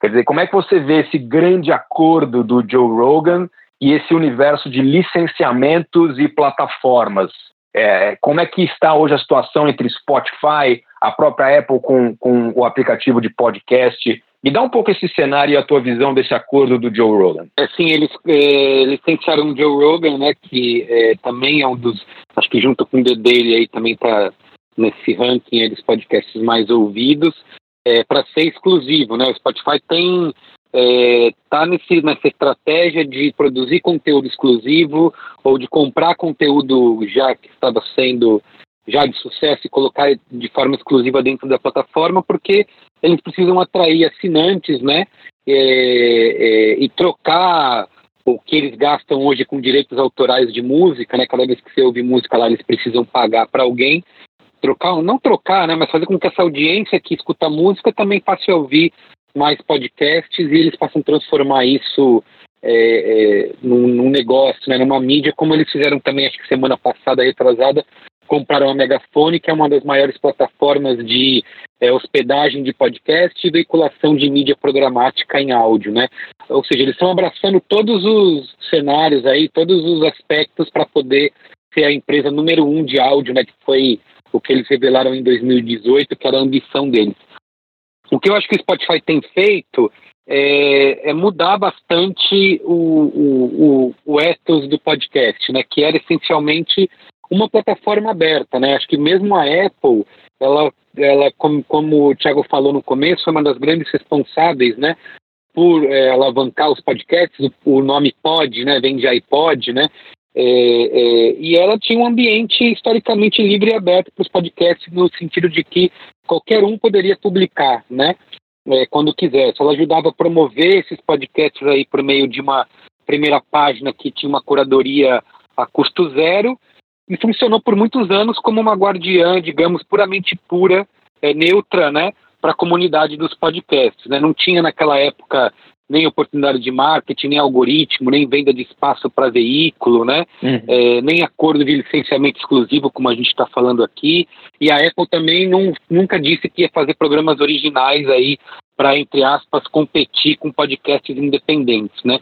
Quer dizer, como é que você vê esse grande acordo do Joe Rogan e esse universo de licenciamentos e plataformas? É, como é que está hoje a situação entre Spotify, a própria Apple com, com o aplicativo de podcast? Me dá um pouco esse cenário e a tua visão desse acordo do Joe Rogan. É, sim, eles é, licenciaram o Joe Rogan, né, que é, também é um dos, acho que junto com o The Daily aí também está nesse ranking dos podcasts mais ouvidos, é, para ser exclusivo. Né? O Spotify tem é, nesse, nessa estratégia de produzir conteúdo exclusivo ou de comprar conteúdo já que estava sendo já de sucesso e colocar de forma exclusiva dentro da plataforma, porque eles precisam atrair assinantes, né? É, é, e trocar o que eles gastam hoje com direitos autorais de música, né? Cada vez que você ouve música lá, eles precisam pagar para alguém trocar, não trocar, né, mas fazer com que essa audiência que escuta música também passe a ouvir mais podcasts e eles possam transformar isso é, é, num, num, negócio, né, numa mídia, como eles fizeram também, acho que semana passada, retrasada, compraram a Megafone, que é uma das maiores plataformas de é, hospedagem de podcast e veiculação de mídia programática em áudio, né? Ou seja, eles estão abraçando todos os cenários aí, todos os aspectos para poder ser a empresa número um de áudio, né? Que foi o que eles revelaram em 2018, que era a ambição deles. O que eu acho que o Spotify tem feito é, é mudar bastante o, o, o, o ethos do podcast, né? Que era essencialmente uma plataforma aberta, né? Acho que mesmo a Apple, ela, ela como, como o Thiago falou no começo, é uma das grandes responsáveis, né? Por é, alavancar os podcasts, o, o, nome Pod, né? Vem de iPod, né? É, é, e ela tinha um ambiente historicamente livre e aberto para os podcasts, no sentido de que qualquer um poderia publicar, né? É, quando quisesse. Ela ajudava a promover esses podcasts aí por meio de uma primeira página que tinha uma curadoria a custo zero e funcionou por muitos anos como uma guardiã, digamos, puramente pura, é, neutra, né? Para a comunidade dos podcasts. Né? Não tinha naquela época nem oportunidade de marketing, nem algoritmo, nem venda de espaço para veículo, né? Uhum. É, nem acordo de licenciamento exclusivo, como a gente está falando aqui. E a Apple também não, nunca disse que ia fazer programas originais aí para, entre aspas, competir com podcasts independentes, né?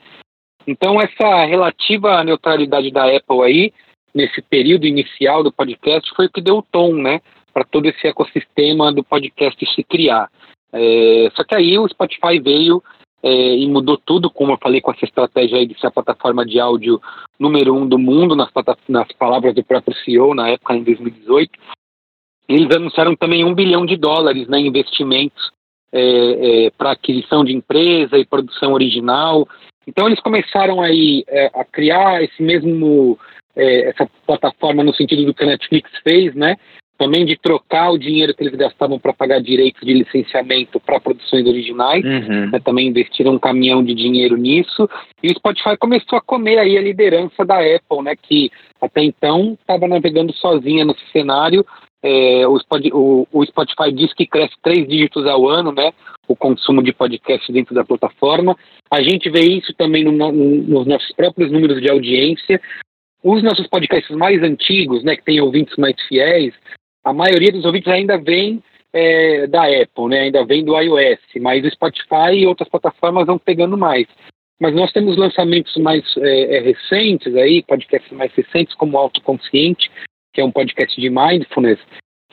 Então, essa relativa neutralidade da Apple aí, nesse período inicial do podcast, foi o que deu o tom, né? Para todo esse ecossistema do podcast se criar. É, só que aí o Spotify veio é, e mudou tudo, como eu falei, com essa estratégia aí de ser a plataforma de áudio número um do mundo, nas, nas palavras do próprio CEO na época, em 2018. Eles anunciaram também um bilhão de dólares né, em investimentos é, é, para aquisição de empresa e produção original. Então eles começaram aí é, a criar esse mesmo é, essa plataforma no sentido do que a Netflix fez, né? também de trocar o dinheiro que eles gastavam para pagar direitos de licenciamento para produções originais, uhum. né, também investiram um caminhão de dinheiro nisso, e o Spotify começou a comer aí a liderança da Apple, né, que até então estava navegando sozinha nesse cenário, é, o, Spotify diz que cresce três dígitos ao ano, né, o consumo de podcast dentro da plataforma, a gente vê isso também no, no, nos nossos próprios números de audiência, os nossos podcasts mais antigos, né, que têm ouvintes mais fiéis, a maioria dos ouvintes ainda vem é, da Apple, né? ainda vem do iOS, mas o Spotify e outras plataformas vão pegando mais. Mas nós temos lançamentos mais é, é recentes aí, podcasts mais recentes, como Autoconsciente, que é um podcast de mindfulness,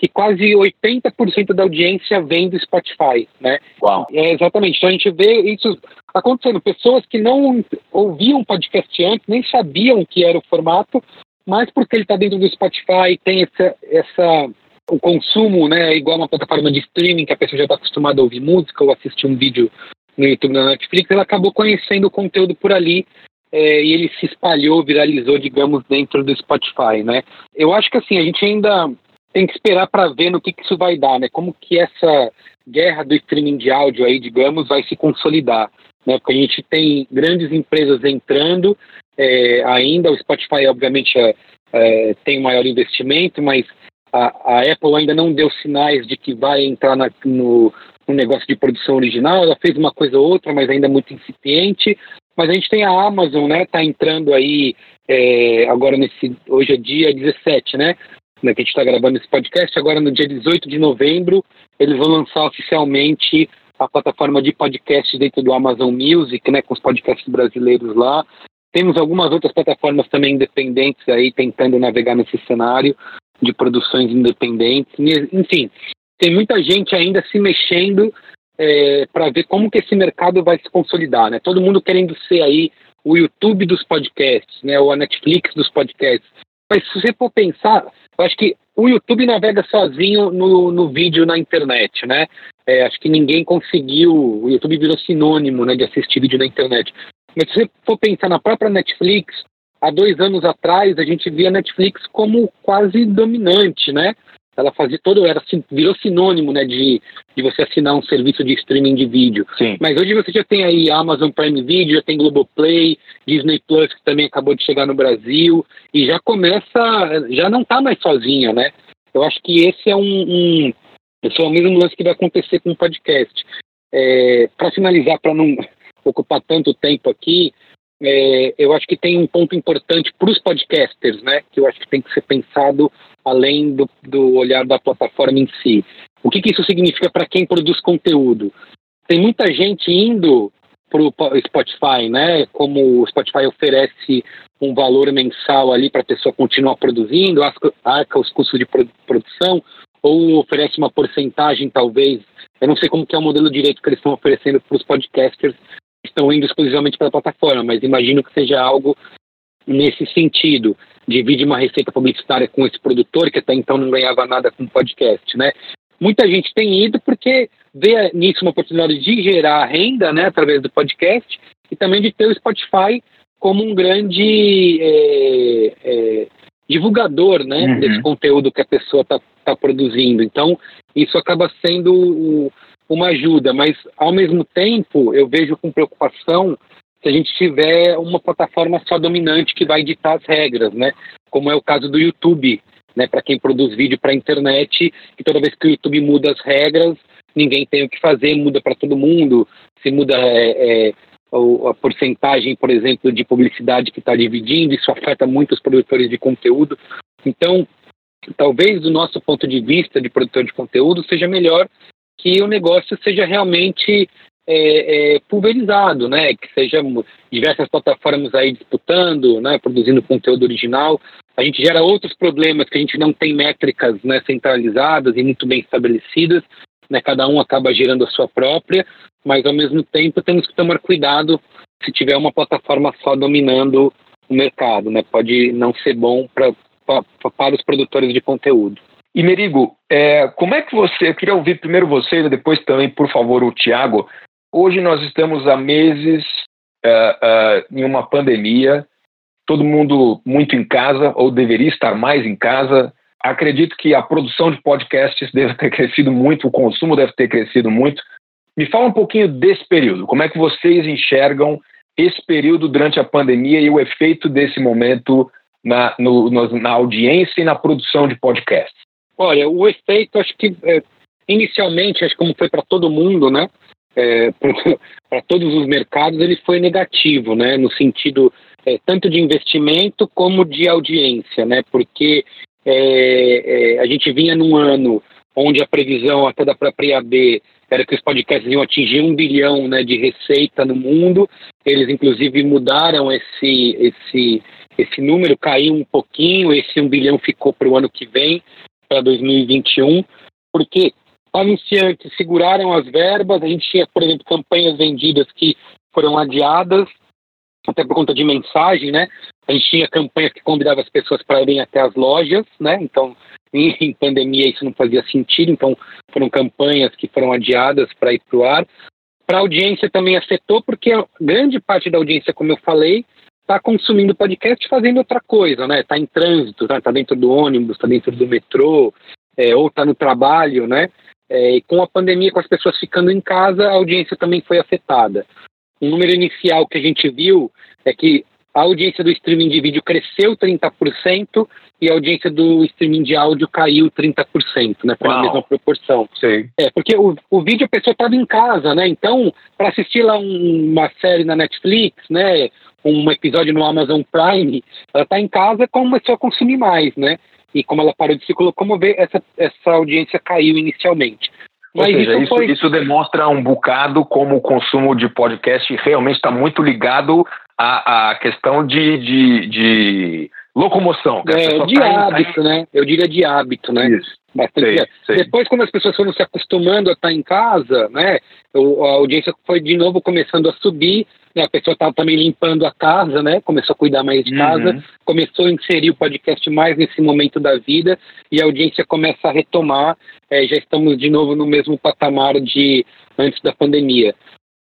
que quase 80% da audiência vem do Spotify, né? Uau. É, exatamente. Então a gente vê isso acontecendo. Pessoas que não ouviam podcast antes, nem sabiam que era o formato, mas porque ele está dentro do Spotify, tem essa, essa o consumo, né, igual uma plataforma de streaming que a pessoa já está acostumada a ouvir música ou assistir um vídeo no YouTube na Netflix, ela acabou conhecendo o conteúdo por ali é, e ele se espalhou, viralizou, digamos, dentro do Spotify, né? Eu acho que assim a gente ainda tem que esperar para ver no que, que, isso vai dar, né? Como que essa guerra do streaming de áudio aí, digamos, vai se consolidar. Né? Porque a gente tem grandes empresas entrando é, ainda, o Spotify obviamente é, é, tem maior investimento, mas a, a, Apple ainda não deu sinais de que vai entrar na, no, no negócio de produção original, ela fez uma coisa ou outra, mas ainda muito incipiente. Mas a gente tem a Amazon, né? Tá entrando aí é, agora nesse. Hoje é dia 17, né? Né que a gente está gravando esse podcast. Agora no dia 18 de novembro, eles vão lançar oficialmente a plataforma de podcast dentro do Amazon Music, né? Com os podcasts brasileiros lá. Temos algumas outras plataformas também independentes aí tentando navegar nesse cenário de produções independentes. Enfim, tem muita gente ainda se mexendo é, para ver como que esse mercado vai se consolidar, né? Todo mundo querendo ser aí o YouTube dos podcasts, né? Ou a Netflix dos podcasts. Mas se você for pensar, eu acho que o YouTube navega sozinho no, no vídeo na internet, né? É, acho que ninguém conseguiu. O YouTube virou sinônimo, né, de assistir vídeo na internet. Mas se você for pensar na própria Netflix, há dois anos atrás a gente via a Netflix como quase dominante, né? Ela fazia todo, era virou sinônimo, né, de, de você assinar um serviço de streaming de vídeo. Sim. Mas hoje você já tem aí Amazon Prime Video, já tem Globoplay, Disney Plus que também acabou de chegar no Brasil e já começa, já não está mais sozinha, né? Eu acho que esse é um, um esse é o mesmo lance que vai acontecer com o podcast. É, para finalizar, para não ocupar tanto tempo aqui, é, eu acho que tem um ponto importante para os podcasters, né? Que eu acho que tem que ser pensado além do, do olhar da plataforma em si. O que, que isso significa para quem produz conteúdo? Tem muita gente indo para o Spotify, né? Como o Spotify oferece um valor mensal ali para a pessoa continuar produzindo, arca os custos de produção, ou oferece uma porcentagem, talvez. Eu não sei como que é o modelo direito que eles estão oferecendo para os podcasters estão indo exclusivamente para a plataforma, mas imagino que seja algo nesse sentido. Divide uma receita publicitária com esse produtor que até então não ganhava nada com podcast, né? Muita gente tem ido porque vê nisso uma oportunidade de gerar renda, né, através do podcast e também de ter o Spotify como um grande é, é, divulgador, né, uhum. desse conteúdo que a pessoa está tá produzindo. Então, isso acaba sendo uma ajuda, mas ao mesmo tempo eu vejo com preocupação se a gente tiver uma plataforma só dominante que vai ditar as regras, né? Como é o caso do YouTube, né? Para quem produz vídeo para a internet, que toda vez que o YouTube muda as regras, ninguém tem o que fazer, muda para todo mundo. Se muda é, é, a porcentagem, por exemplo, de publicidade que está dividindo, isso afeta muito os produtores de conteúdo. Então, talvez do nosso ponto de vista de produtor de conteúdo seja melhor que o negócio seja realmente é, é, pulverizado, né? Que sejam diversas plataformas aí disputando, né? Produzindo conteúdo original. A gente gera outros problemas que a gente não tem métricas né, centralizadas e muito bem estabelecidas. Né? Cada um acaba gerando a sua própria, mas ao mesmo tempo temos que tomar cuidado se tiver uma plataforma só dominando o mercado, né? Pode não ser bom para os produtores de conteúdo. E Merigo, é, como é que você, eu queria ouvir primeiro você e depois também, por favor, o Tiago, Hoje nós estamos há meses uh, uh, em uma pandemia, todo mundo muito em casa, ou deveria estar mais em casa. Acredito que a produção de podcasts deve ter crescido muito, o consumo deve ter crescido muito. Me fala um pouquinho desse período. Como é que vocês enxergam esse período durante a pandemia e o efeito desse momento na, no, na audiência e na produção de podcasts? Olha, o efeito, acho que é, inicialmente, acho que como foi para todo mundo, né? é, para todos os mercados ele foi negativo, né, no sentido é, tanto de investimento como de audiência, né, porque é, é a gente vinha num ano onde a previsão até da própria IAB era que os podcasts iam atingir um bilhão né, de receita no mundo, eles inclusive mudaram esse, esse, esse número, caiu um pouquinho, esse um bilhão ficou para o ano que vem, para 2021, porque anunciantes seguraram as verbas, a gente tinha, por exemplo, campanhas vendidas que foram adiadas, até por conta de mensagem, né? A gente tinha campanhas que convidavam as pessoas para irem até as lojas, né? Então, em, em pandemia isso não fazia sentido, então foram campanhas que foram adiadas para ir para o ar. Para a audiência também afetou, porque grande parte da audiência, como eu falei, está consumindo podcast fazendo outra coisa, né? Está em trânsito, está tá dentro do ônibus, está dentro do metrô, é, ou está no trabalho, né? É, e com a pandemia, com as pessoas ficando em casa, a audiência também foi afetada. O número inicial que a gente viu é que a audiência do streaming de vídeo cresceu 30% e a audiência do streaming de áudio caiu 30%, né? Pela mesma proporção. Sim. É, porque o, o vídeo a pessoa estava em casa, né? Então, para assistir lá um, uma série na Netflix, né? Um episódio no Amazon Prime, ela está em casa começou a consumir mais, né? E como ela parou de se locomover, essa, essa audiência caiu inicialmente. Mas Ou seja, isso, foi... isso, demonstra um bocado como o consumo de podcast realmente está muito ligado à, à questão de, de, de locomoção. É, de tá hábito, em... né? Eu diria de hábito, né? Isso. Bastante. Sei, sei. Depois, quando as pessoas foram se acostumando a estar em casa, né? A audiência foi de novo começando a subir né, a pessoa estava também limpando a casa, né? Começou a cuidar mais de casa, uhum. começou a inserir o podcast mais nesse momento da vida e a audiência começa a retomar. É, já estamos de novo no mesmo patamar de antes da pandemia.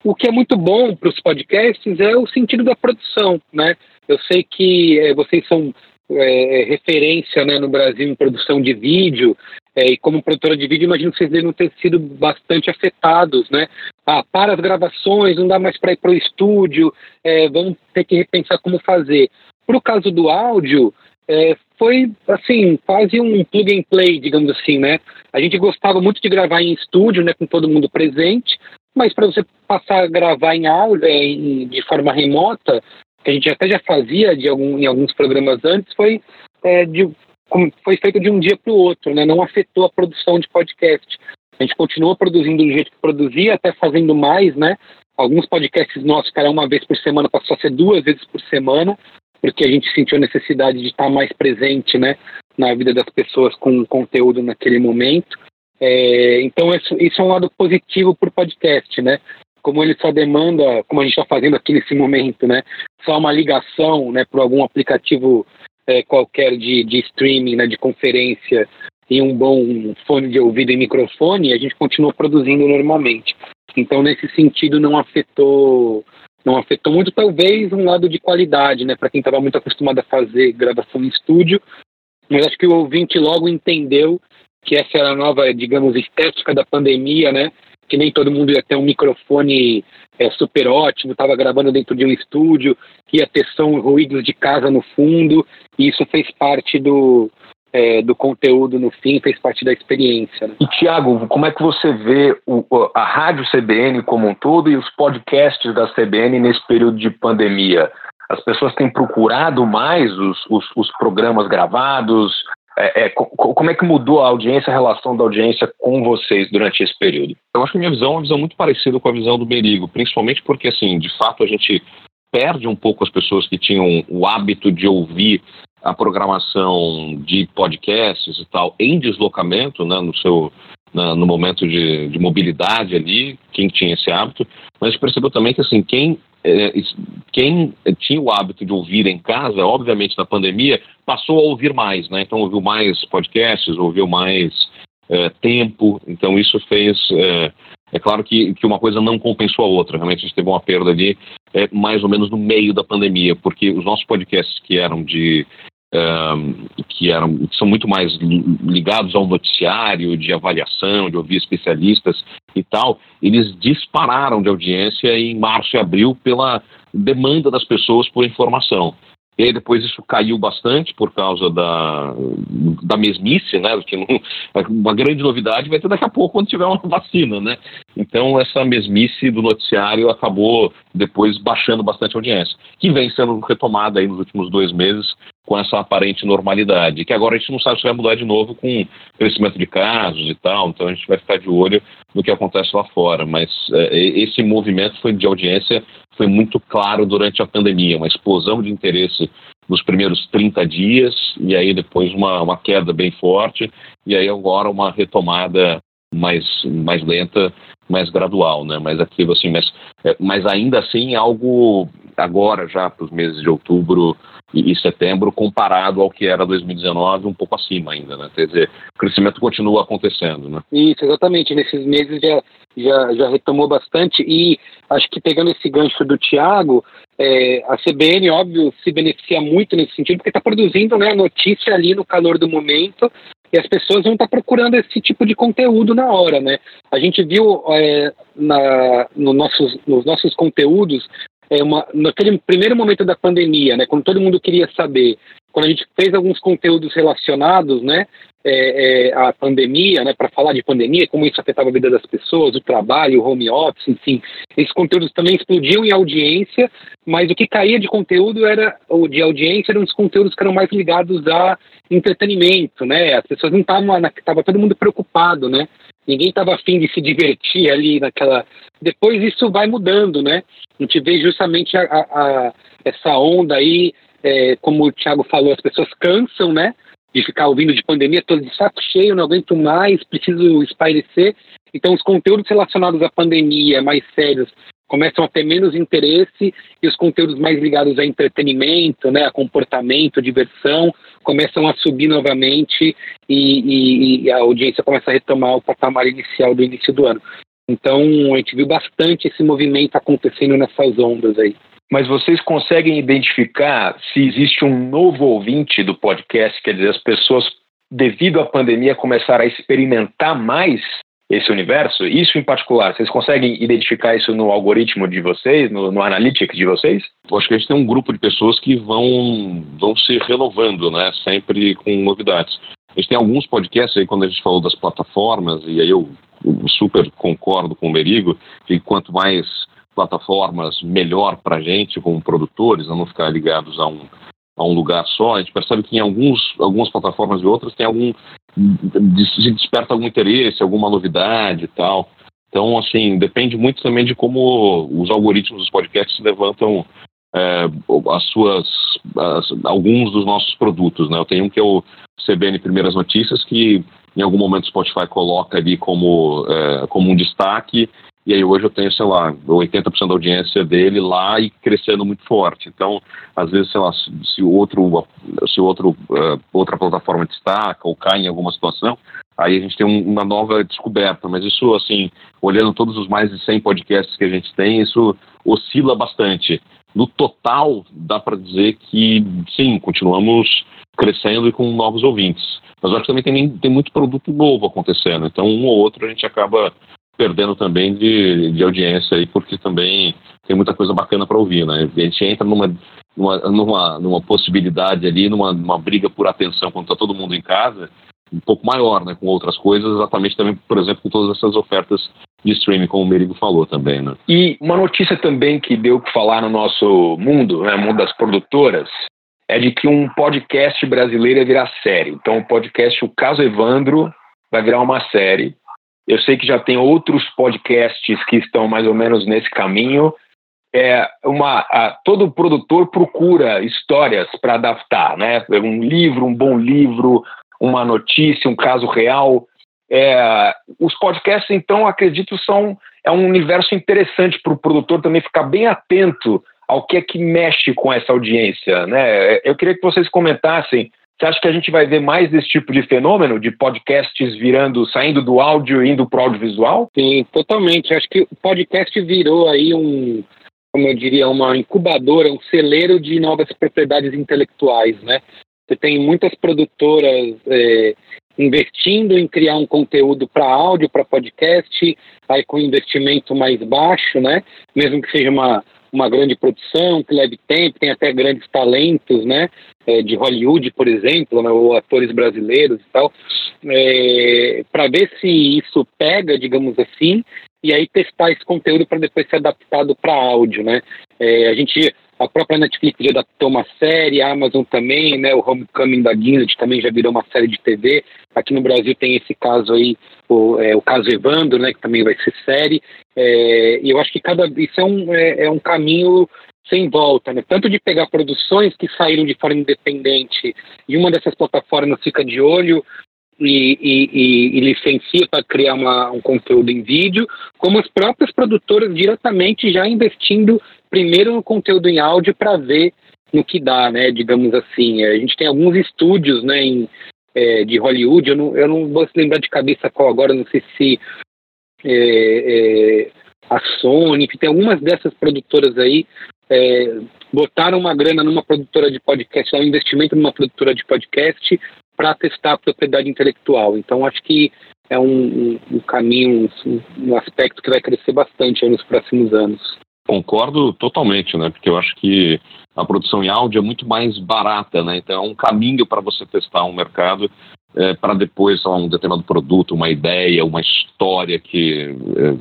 O que é muito bom para os podcasts é o sentido da produção, né? Eu sei que é, vocês são é, referência né, no Brasil em produção de vídeo, é, e como produtora de vídeo, imagino que vocês devem ter sido bastante afetados, né? Ah, para as gravações, não dá mais para ir para o estúdio, é, vamos ter que repensar como fazer. Para o caso do áudio, é, foi assim quase um plug and play, digamos assim, né? A gente gostava muito de gravar em estúdio, né, com todo mundo presente, mas para você passar a gravar em áudio em, de forma remota, que a gente até já fazia de algum, em alguns programas antes, foi é, de foi feito de um dia para o outro, né? não afetou a produção de podcast. A gente continua produzindo do jeito que produzia, até fazendo mais, né? Alguns podcasts nossos, cara, uma vez por semana passou a ser duas vezes por semana, porque a gente sentiu a necessidade de estar mais presente, né, na vida das pessoas com conteúdo naquele momento. É, então isso, isso é um lado positivo para o podcast, né? Como ele só demanda, como a gente está fazendo aqui nesse momento, né, só uma ligação, né, para algum aplicativo é, qualquer de, de streaming, né, de conferência e um bom fone de ouvido e microfone, a gente continua produzindo normalmente. Então, nesse sentido, não afetou não afetou muito, talvez um lado de qualidade, né, para quem estava muito acostumado a fazer gravação em estúdio, mas acho que o ouvinte logo entendeu que essa era a nova, digamos, estética da pandemia, né, que nem todo mundo ia ter um microfone é, super ótimo, estava gravando dentro de um estúdio, ia ter som ruídos de casa no fundo, e isso fez parte do, é, do conteúdo no fim, fez parte da experiência. Né? E Tiago, como é que você vê o, a rádio CBN como um todo e os podcasts da CBN nesse período de pandemia? As pessoas têm procurado mais os, os, os programas gravados? É, é, como é que mudou a audiência, a relação da audiência com vocês durante esse período? Eu acho que a minha visão é uma visão muito parecida com a visão do Merigo, principalmente porque, assim, de fato a gente perde um pouco as pessoas que tinham o hábito de ouvir a programação de podcasts e tal em deslocamento, né, no seu na, no momento de, de, mobilidade ali, quem tinha esse hábito, mas percebeu também que assim quem é, quem tinha o hábito de ouvir em casa, obviamente na pandemia, passou a ouvir mais, né? Então ouviu mais podcasts, ouviu mais é, tempo. Então isso fez. É, é claro que, que uma coisa não compensou a outra. Realmente a gente teve uma perda ali, é, mais ou menos no meio da pandemia, porque os nossos podcasts que eram de que eram que são muito mais ligados ao noticiário, de avaliação, de ouvir especialistas e tal, eles dispararam de audiência em março e abril pela demanda das pessoas por informação. E aí depois isso caiu bastante por causa da, da mesmice, né? Que não, uma grande novidade vai ter daqui a pouco quando tiver uma vacina, né? Então essa mesmice do noticiário acabou depois baixando bastante a audiência, que vem sendo retomada aí nos últimos dois meses com essa aparente normalidade, que agora a gente não sabe se vai mudar de novo com crescimento de casos e tal, então a gente vai ficar de olho no que acontece lá fora, mas é, esse movimento foi de audiência foi muito claro durante a pandemia, uma explosão de interesse nos primeiros 30 dias e aí depois uma, uma queda bem forte e aí agora uma retomada mais, mais lenta, mais gradual, né? Mas aquilo assim, mas, é, mas ainda assim algo agora já para os meses de outubro e, setembro comparado ao que era 2019 um pouco acima ainda, né? Quer dizer, o crescimento continua acontecendo, né? Isso, exatamente. Nesses meses já, já, já retomou bastante e acho que pegando esse gancho do Tiago, é, a CBN, óbvio, se beneficia muito nesse sentido, porque está produzindo né, notícia ali no calor do momento e as pessoas vão estar procurando esse tipo de conteúdo na hora, né? A gente viu é, na, no nossos, nos nossos conteúdos, é uma, naquele primeiro momento da pandemia, né, quando todo mundo queria saber, quando a gente fez alguns conteúdos relacionados, né, é, é, à pandemia, né, para falar de pandemia, como isso afetava a vida das pessoas, o trabalho, o home office, enfim, esses conteúdos também explodiam em audiência, mas o que caía de conteúdo era, ou de audiência, eram os conteúdos que eram mais ligados a entretenimento, né, as pessoas não estavam, estava todo mundo preocupado, né, ninguém estava afim de se divertir ali naquela. Depois isso vai mudando, né? A gente vê justamente a, a, a essa onda aí, é, como o Thiago falou, as pessoas cansam, né? De ficar ouvindo de pandemia, estou de saco cheio, não aguento mais, preciso espairecer. Então, os conteúdos relacionados à pandemia, mais sérios, começam a ter menos interesse e os conteúdos mais ligados a entretenimento, né, a comportamento, diversão, começam a subir novamente e, e, e, a audiência começa a retomar o patamar inicial do início do ano. Então a gente viu bastante esse movimento acontecendo nessas ondas aí. Mas vocês conseguem identificar se existe um novo ouvinte do podcast, quer dizer, as pessoas, devido à pandemia, começaram a experimentar mais esse universo? Isso em particular, vocês conseguem identificar isso no algoritmo de vocês, no, no Analytics de vocês? Eu acho que a gente tem um grupo de pessoas que vão, vão se renovando, né? Sempre com novidades. A gente tem alguns podcasts aí, quando a gente falou das plataformas, e aí eu, super concordo com o Merigo, que quanto mais plataformas, melhor para a gente como produtores, não ficar ligados a um, a um lugar só. A gente percebe que em alguns, algumas plataformas e outras tem algum se desperta algum interesse, alguma novidade e tal. Então, assim, depende muito também de como os algoritmos dos podcasts levantam é, as suas, as, alguns dos nossos produtos, né? Eu tenho um que é o CBN Primeiras Notícias, que em algum momento o Spotify coloca ali como, é, como um destaque e aí hoje eu tenho, sei lá, 80% da audiência dele lá e crescendo muito forte. Então, às vezes, sei lá, se outro, se outro, uh, outra plataforma destaca ou cai em alguma situação, aí a gente tem um, uma nova descoberta. Mas isso, assim, olhando todos os mais de 100 podcasts que a gente tem, isso oscila bastante. No total, dá para dizer que, sim, continuamos crescendo e com novos ouvintes. Mas acho que também tem, tem muito produto novo acontecendo. Então, um ou outro a gente acaba perdendo também de, de audiência aí, porque também tem muita coisa bacana para ouvir, né? A gente entra numa, numa, numa, numa possibilidade ali, numa, numa briga por atenção quando está todo mundo em casa, um pouco maior, né? Com outras coisas, exatamente também, por exemplo, com todas essas ofertas de streaming, como o Merigo falou também, né? E uma notícia também que deu que falar no nosso mundo, né? Mundo das produtoras, é de que um podcast brasileiro ia virar série. Então, o podcast O Caso Evandro vai virar uma série eu sei que já tem outros podcasts que estão mais ou menos nesse caminho. É uma, a, todo produtor procura histórias para adaptar, né? Um livro, um bom livro, uma notícia, um caso real. É, os podcasts, então, acredito, são é um universo interessante para o produtor também ficar bem atento ao que é que mexe com essa audiência, né? Eu queria que vocês comentassem você acha que a gente vai ver mais desse tipo de fenômeno, de podcasts virando, saindo do áudio e indo para o audiovisual? Sim, totalmente. Acho que o podcast virou aí um, como eu diria, uma incubadora, um celeiro de novas propriedades intelectuais, né? Você tem muitas produtoras é, investindo em criar um conteúdo para áudio, para podcast, aí com investimento mais baixo, né? Mesmo que seja uma uma grande produção que leve tempo, tem até grandes talentos, né, é, de Hollywood, por exemplo, né, ou atores brasileiros e tal, é, para ver se isso pega, digamos assim, e aí testar esse conteúdo para depois ser adaptado para áudio, né. É, a gente a própria Netflix já adaptou uma série, a Amazon também, né? O Homecoming da Disney também já virou uma série de TV. Aqui no Brasil tem esse caso aí, o, é, o caso Evandro, né? Que também vai ser série. É, e eu acho que cada isso é um, é, é um caminho sem volta, né? Tanto de pegar produções que saíram de forma independente e uma dessas plataformas fica de olho e, e, e, licencia para criar uma, um conteúdo em vídeo, como as próprias produtoras diretamente já investindo primeiro no conteúdo em áudio para ver no que dá, né? Digamos assim. A gente tem alguns estúdios, né? Em, é, de Hollywood, eu não, eu não vou se lembrar de cabeça qual agora, não sei se é, é, a Sony, tem algumas dessas produtoras aí é, botaram uma grana numa produtora de podcast, um investimento numa produtora de podcast para testar a propriedade intelectual. Então, acho que é um, um, um caminho, um, um, aspecto que vai crescer bastante nos próximos anos. Concordo totalmente, né? Porque eu acho que a produção em áudio é muito mais barata, né? Então é um caminho para você testar um mercado é, para depois um determinado produto, uma ideia, uma história que, é,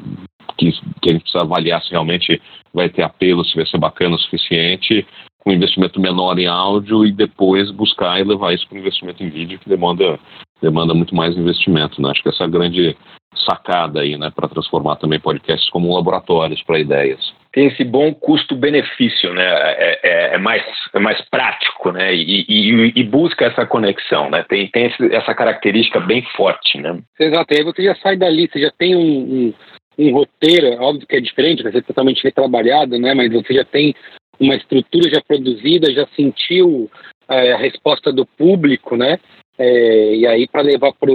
que, que a gente precisa avaliar se realmente vai ter apelo, se vai ser bacana o suficiente com investimento menor em áudio e depois buscar e levar isso para o investimento em vídeo, que demanda, demanda muito mais investimento. Né? Acho que essa é a grande sacada aí, né, para transformar também podcasts como laboratórios para ideias. Tem esse bom custo-benefício, né? É, é, é, mais, é mais prático, né? E, e, e, busca essa conexão, né? Tem, tem essa característica bem forte, né? Exato. E aí você já sai dali, você já tem um, um, um roteiro, óbvio que é diferente, vai ser totalmente retrabalhado, né? Mas você já tem uma estrutura já produzida, já sentiu é, a resposta do público, né? É, e aí para levar para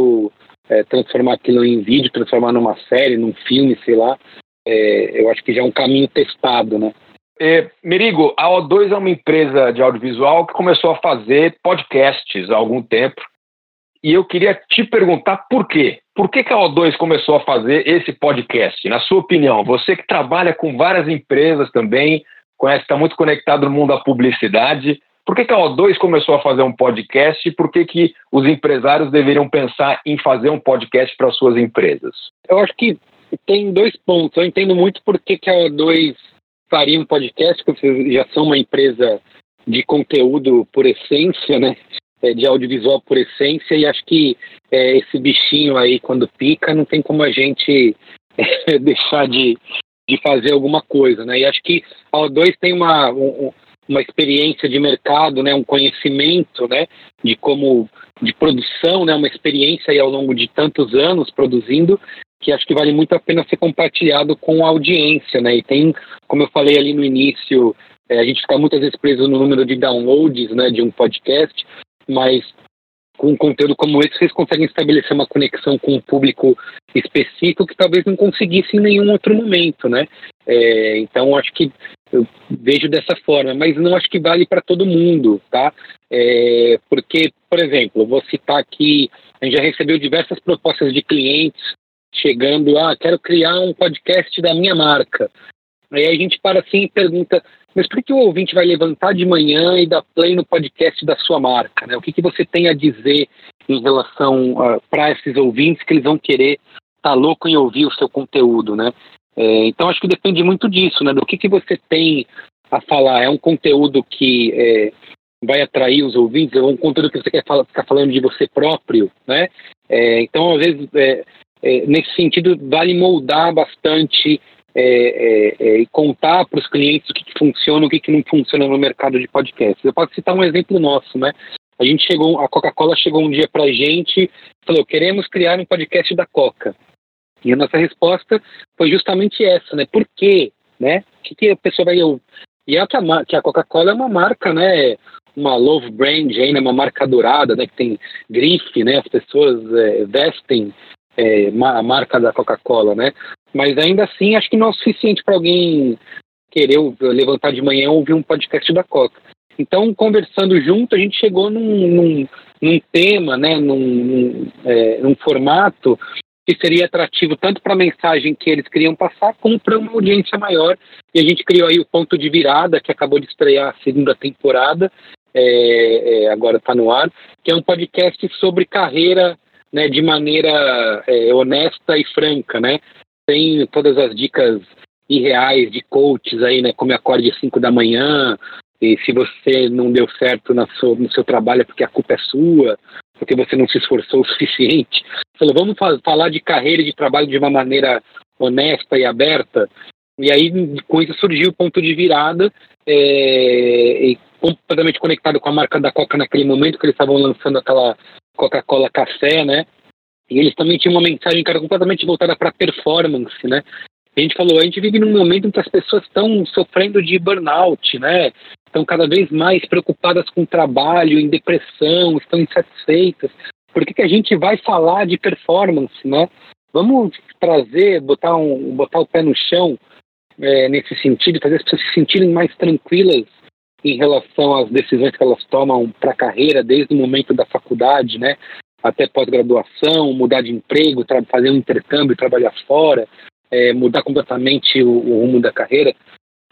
é, transformar aquilo em vídeo, transformar numa série, num filme, sei lá, é, eu acho que já é um caminho testado, né? É, Merigo, a O2 é uma empresa de audiovisual que começou a fazer podcasts há algum tempo. E eu queria te perguntar por quê? Por que, que a O2 começou a fazer esse podcast? Na sua opinião, você que trabalha com várias empresas também, conhece, está muito conectado no mundo da publicidade. Por que, que a O2 começou a fazer um podcast e por que, que os empresários deveriam pensar em fazer um podcast para suas empresas? Eu acho que tem dois pontos. Eu entendo muito por que, que a O2 faria um podcast, porque vocês já são uma empresa de conteúdo por essência, né? É, de audiovisual por essência, e acho que é, esse bichinho aí, quando pica, não tem como a gente é, deixar de, de fazer alguma coisa, né? E acho que a O2 tem uma, um, uma experiência de mercado, né? Um conhecimento, né? De como de produção, né? Uma experiência aí ao longo de tantos anos produzindo que acho que vale muito a pena ser compartilhado com a audiência, né? E tem, como eu falei ali no início, é, a gente fica muitas vezes preso no número de downloads, né? De um podcast, mas com um conteúdo como esse, vocês conseguem estabelecer uma conexão com um público específico que talvez não conseguisse em nenhum outro momento, né? É, então, acho que eu vejo dessa forma, mas não acho que vale para todo mundo, tá? É, porque, por exemplo, vou citar aqui, a gente já recebeu diversas propostas de clientes chegando, ah, quero criar um podcast da minha marca. Aí a gente para assim e pergunta, mas por que o ouvinte vai levantar de manhã e dar play no podcast da sua marca? Né? O que, que você tem a dizer em relação uh, ah, para esses ouvintes que eles vão querer estar tá louco em ouvir o seu conteúdo, né? É, então acho que depende muito disso, né? Do que, que você tem a falar. É um conteúdo que é, vai atrair os ouvintes? É um conteúdo que você quer falar, ficar falando de você próprio, né? É, então às vezes é, é, nesse sentido vale moldar bastante é, é, é, e contar para os clientes o que, que funciona, o que, que não funciona no mercado de podcasts. Eu posso citar um exemplo nosso, né? A gente chegou, a Coca-Cola chegou um dia para a gente, falou: queremos criar um podcast da Coca. E a nossa resposta foi justamente essa, né? Por quê? Né? O que, que a pessoa vai. E é que a, que a Coca-Cola é uma marca, né? Uma love brand, ainda uma marca dourada, né? Que tem grife, né? As pessoas é, vestem é, a marca da Coca-Cola, né? Mas ainda assim, acho que não é o suficiente para alguém querer levantar de manhã e ouvir um podcast da Coca. Então, conversando junto, a gente chegou num, num, num tema, né, num, num, é, num formato que seria atrativo tanto para a mensagem que eles queriam passar, como para uma audiência maior. E a gente criou aí o Ponto de Virada, que acabou de estrear a segunda temporada, é, é, agora está no ar, que é um podcast sobre carreira né, de maneira é, honesta e franca, né? Tem todas as dicas irreais de coaches aí, né? Como acorde às 5 da manhã, e se você não deu certo no seu, no seu trabalho é porque a culpa é sua, porque você não se esforçou o suficiente. Falou, vamos falar de carreira e de trabalho de uma maneira honesta e aberta. E aí, com isso, surgiu o ponto de virada, é, completamente conectado com a marca da Coca naquele momento, que eles estavam lançando aquela Coca-Cola Café, né? E eles também tinham uma mensagem era completamente voltada para performance, né? A gente falou, a gente vive num momento em que as pessoas estão sofrendo de burnout, né? Estão cada vez mais preocupadas com o trabalho, em depressão, estão insatisfeitas. Por que, que a gente vai falar de performance, né? Vamos trazer, botar, um, botar o pé no chão é, nesse sentido, fazer as pessoas se sentirem mais tranquilas em relação às decisões que elas tomam para a carreira, desde o momento da faculdade, né, até pós-graduação, mudar de emprego, fazer um intercâmbio, trabalhar fora, é, mudar completamente o, o, rumo da carreira.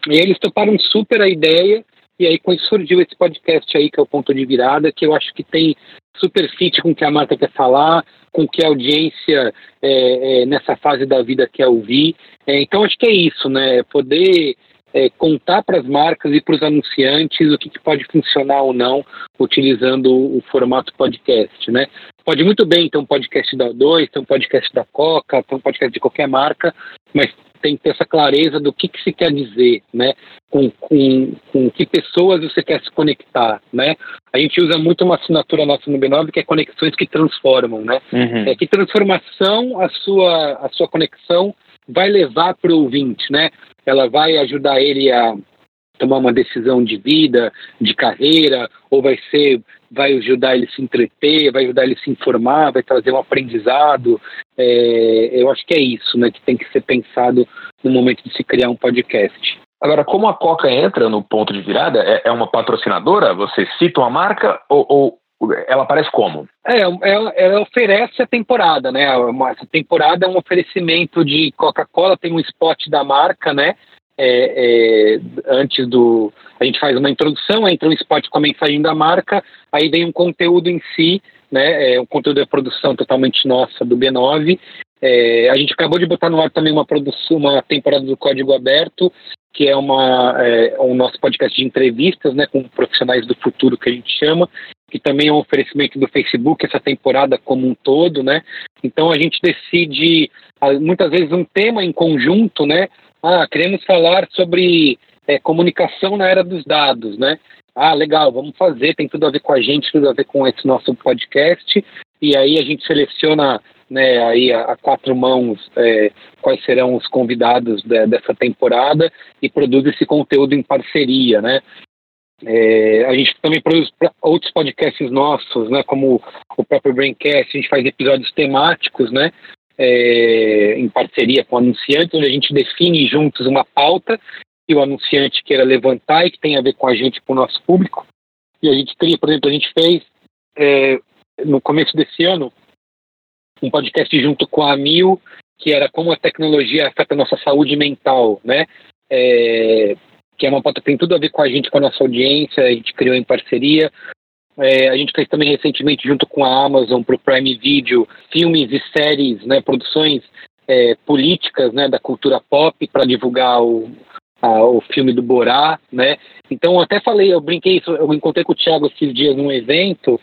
E eles toparam super a ideia, e aí quando surgiu esse podcast aí, que é o Ponto de Virada, que eu acho que tem super fit com o que a marca quer falar, com o que a audiência é, é, nessa fase da vida quer ouvir. É, então acho que é isso, né? Poder é, contar para as marcas e para os anunciantes o que, que, pode funcionar ou não utilizando o formato podcast, né? Pode muito bem ter um podcast da O2, ter um podcast da Coca, ter um podcast de qualquer marca, mas tem que ter essa clareza do que, que se quer dizer, né? Com, com, com que pessoas você quer se conectar, né? A gente usa muito uma assinatura nossa no B9 que é conexões que transformam, né? Uhum. É que transformação a sua, a sua conexão vai levar para o ouvinte, né? Ela vai ajudar ele a tomar uma decisão de vida, de carreira, ou vai ser, vai ajudar ele a se entreter, vai ajudar ele a se informar, vai trazer um aprendizado. É, eu acho que é isso, né? Que tem que ser pensado no momento de se criar um podcast. Agora, como a Coca entra no ponto de virada, é, é uma patrocinadora? Você cita uma marca ou, ou ela aparece como? É, ela, é, ela, oferece a temporada, né? Essa temporada é um oferecimento de Coca-Cola, tem um spot da marca, né? É, é, antes do. A gente faz uma introdução, entra um spot com a mensagem da marca, aí vem um conteúdo em si, né? É um conteúdo de produção totalmente nossa do B9. É, a gente acabou de botar no ar também uma produção, uma temporada do Código Aberto, que é uma é, um nosso podcast de entrevistas, né, com profissionais do futuro que a gente chama, que também é um oferecimento do Facebook essa temporada como um todo, né? Então a gente decide muitas vezes um tema em conjunto, né? Ah, queremos falar sobre é, comunicação na era dos dados, né? Ah, legal, vamos fazer, tem tudo a ver com a gente, tudo a ver com esse nosso podcast. E aí a gente seleciona né, aí a, a quatro mãos é, quais serão os convidados de, dessa temporada e produz esse conteúdo em parceria, né? É, a gente também produz outros podcasts nossos, né, como o próprio Braincast, a gente faz episódios temáticos, né, é, em parceria com o anunciante, onde a gente define juntos uma pauta que o anunciante queira levantar e que tem a ver com a gente, com o nosso público. E a gente cria, por exemplo, a gente fez é, no começo desse ano um podcast junto com a Mil, que era como a tecnologia afeta a nossa saúde mental, né? É, que é uma pauta que tem tudo a ver com a gente, com a nossa audiência, a gente criou em parceria. É, a gente fez também recentemente, junto com a Amazon, para o Prime Video, filmes e séries, né, produções é, políticas né, da cultura pop para divulgar o, a, o filme do Borá, né? Então, até falei, eu brinquei isso, eu encontrei com o Thiago esses dias num evento,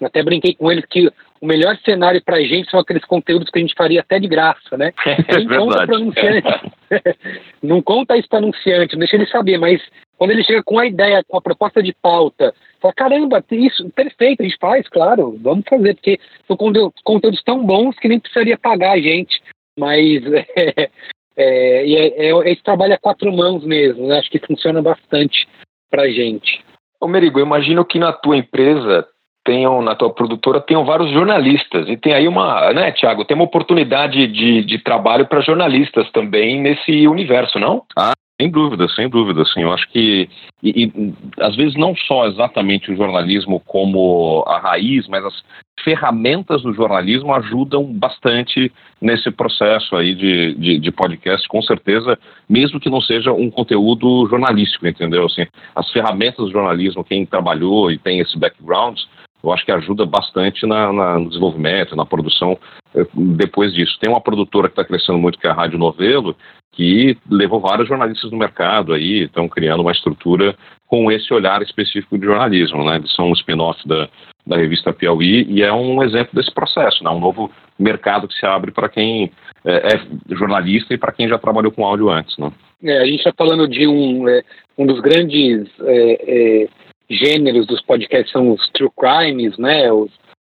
até brinquei com ele que o melhor cenário para a gente são aqueles conteúdos que a gente faria até de graça, né? É conta para anunciante. não conta isso para anunciante, não deixa ele saber, mas quando ele chega com a ideia, com a proposta de pauta, fala, caramba, isso, perfeito, a gente faz, claro, vamos fazer, porque são conteúdos tão bons que nem precisaria pagar a gente, mas é, é, é, é, esse trabalho a quatro mãos mesmo, né? acho que funciona bastante para a gente. Ô Merigo, eu imagino que na tua empresa tenham, na tua produtora, tenham vários jornalistas. E tem aí uma, né, Tiago, tem uma oportunidade de, de trabalho para jornalistas também nesse universo, não? Ah, sem dúvida, sem dúvida, sim. Eu acho que, e, e, às vezes, não só exatamente o jornalismo como a raiz, mas as ferramentas do jornalismo ajudam bastante nesse processo aí de, de, de, podcast, com certeza, mesmo que não seja um conteúdo jornalístico, entendeu? Assim, as ferramentas do jornalismo, quem trabalhou e tem esse background, eu acho que ajuda bastante na, na, no desenvolvimento, na produção eh, depois disso. Tem uma produtora que está crescendo muito, que é a Rádio Novelo, que levou vários jornalistas no mercado aí, estão criando uma estrutura com esse olhar específico de jornalismo, né? Eles são um spin-off da, da revista Piauí e é um exemplo desse processo, né? Um novo mercado que se abre para quem é, é, jornalista e para quem já trabalhou com áudio antes, né? É, a gente está falando de um, é, um dos grandes é, é, gêneros dos podcasts são os true crimes, né? Os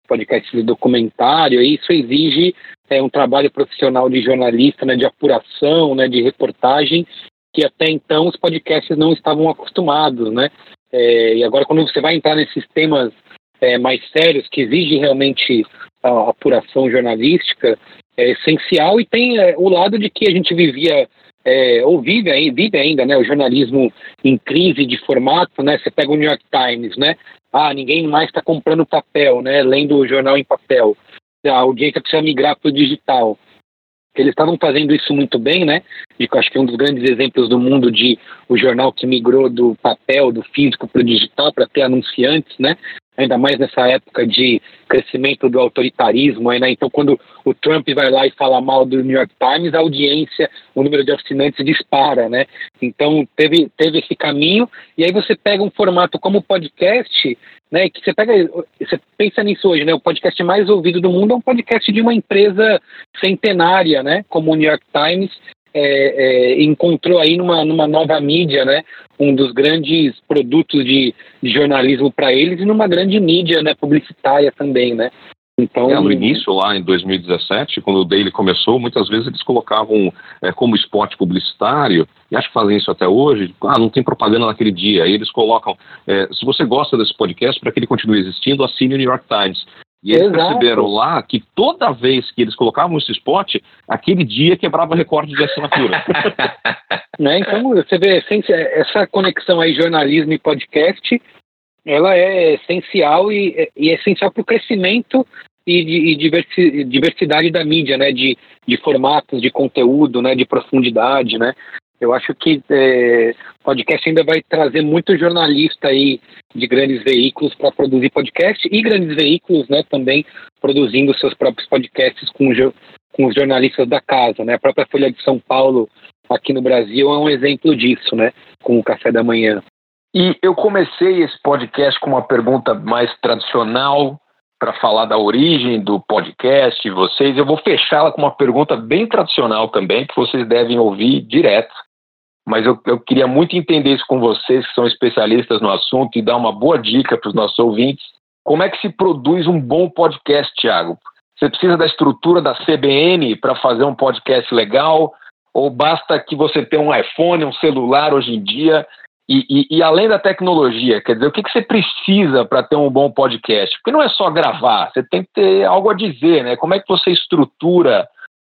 podcasts de documentário, e isso exige é, um trabalho profissional de jornalista, né, de apuração, né, de reportagem, que até então os podcasts não estavam acostumados, né? É, e agora quando você vai entrar nesses temas é, mais sérios, que exigem realmente a apuração jornalística, é essencial e tem é, o lado de que a gente vivia é, ou vive, vive ainda, né, o jornalismo em crise de formato, né, você pega o New York Times, né, ah, ninguém mais está comprando papel, né, lendo o jornal em papel, a audiência precisa migrar para o digital. Eles estavam fazendo isso muito bem, né, e acho que é um dos grandes exemplos do mundo de o jornal que migrou do papel, do físico para o digital, para ter anunciantes, né, ainda mais nessa época de crescimento do autoritarismo. Né? Então, quando o Trump vai lá e fala mal do New York Times, a audiência, o número de assinantes dispara. Né? Então, teve, teve esse caminho. E aí você pega um formato como podcast, né, que você pega, você pensa nisso hoje, né? O podcast mais ouvido do mundo é um podcast de uma empresa centenária, né? Como o New York Times, é, é, encontrou aí numa, numa nova mídia, né, um dos grandes produtos de, jornalismo para eles e numa grande mídia, né, publicitária também, né. Então, é, no início, lá em 2017, quando o Daily começou, muitas vezes eles colocavam é, como spot publicitário, e acho que fazem isso até hoje, ah, não tem propaganda naquele dia. Aí eles colocam, é, se você gosta desse podcast, para que ele continue existindo, assine o New York Times. E eles Exato. perceberam lá que toda vez que eles colocavam esse spot, aquele dia quebrava recorde de assinatura. né? Então, você vê, essa conexão aí, jornalismo e podcast, ela é essencial e, e é essencial para o crescimento e, e diversi, diversidade da mídia, né? De, de formatos, de conteúdo, né? De profundidade, né? Eu acho que é, podcast ainda vai trazer muito jornalista aí de grandes veículos para produzir podcast e grandes veículos, né, também produzindo seus próprios podcasts com, com os jornalistas da casa, né? A própria Folha de São Paulo aqui no Brasil é um exemplo disso, né? Com o Café da Manhã. E eu comecei esse podcast com uma pergunta mais tradicional para falar da origem do podcast, vocês. Eu vou fechá-la com uma pergunta bem tradicional também, que vocês devem ouvir direto mas eu, eu, queria muito entender isso com vocês, que são especialistas no assunto, e dar uma boa dica para os nossos ouvintes. Como é que se produz um bom podcast, Thiago? Você precisa da estrutura da CBN para fazer um podcast legal? Ou basta que você tenha um iPhone, um celular hoje em dia? E, e, e além da tecnologia, quer dizer, o que, que você precisa para ter um bom podcast? Porque não é só gravar, você tem que ter algo a dizer, né? Como é que você estrutura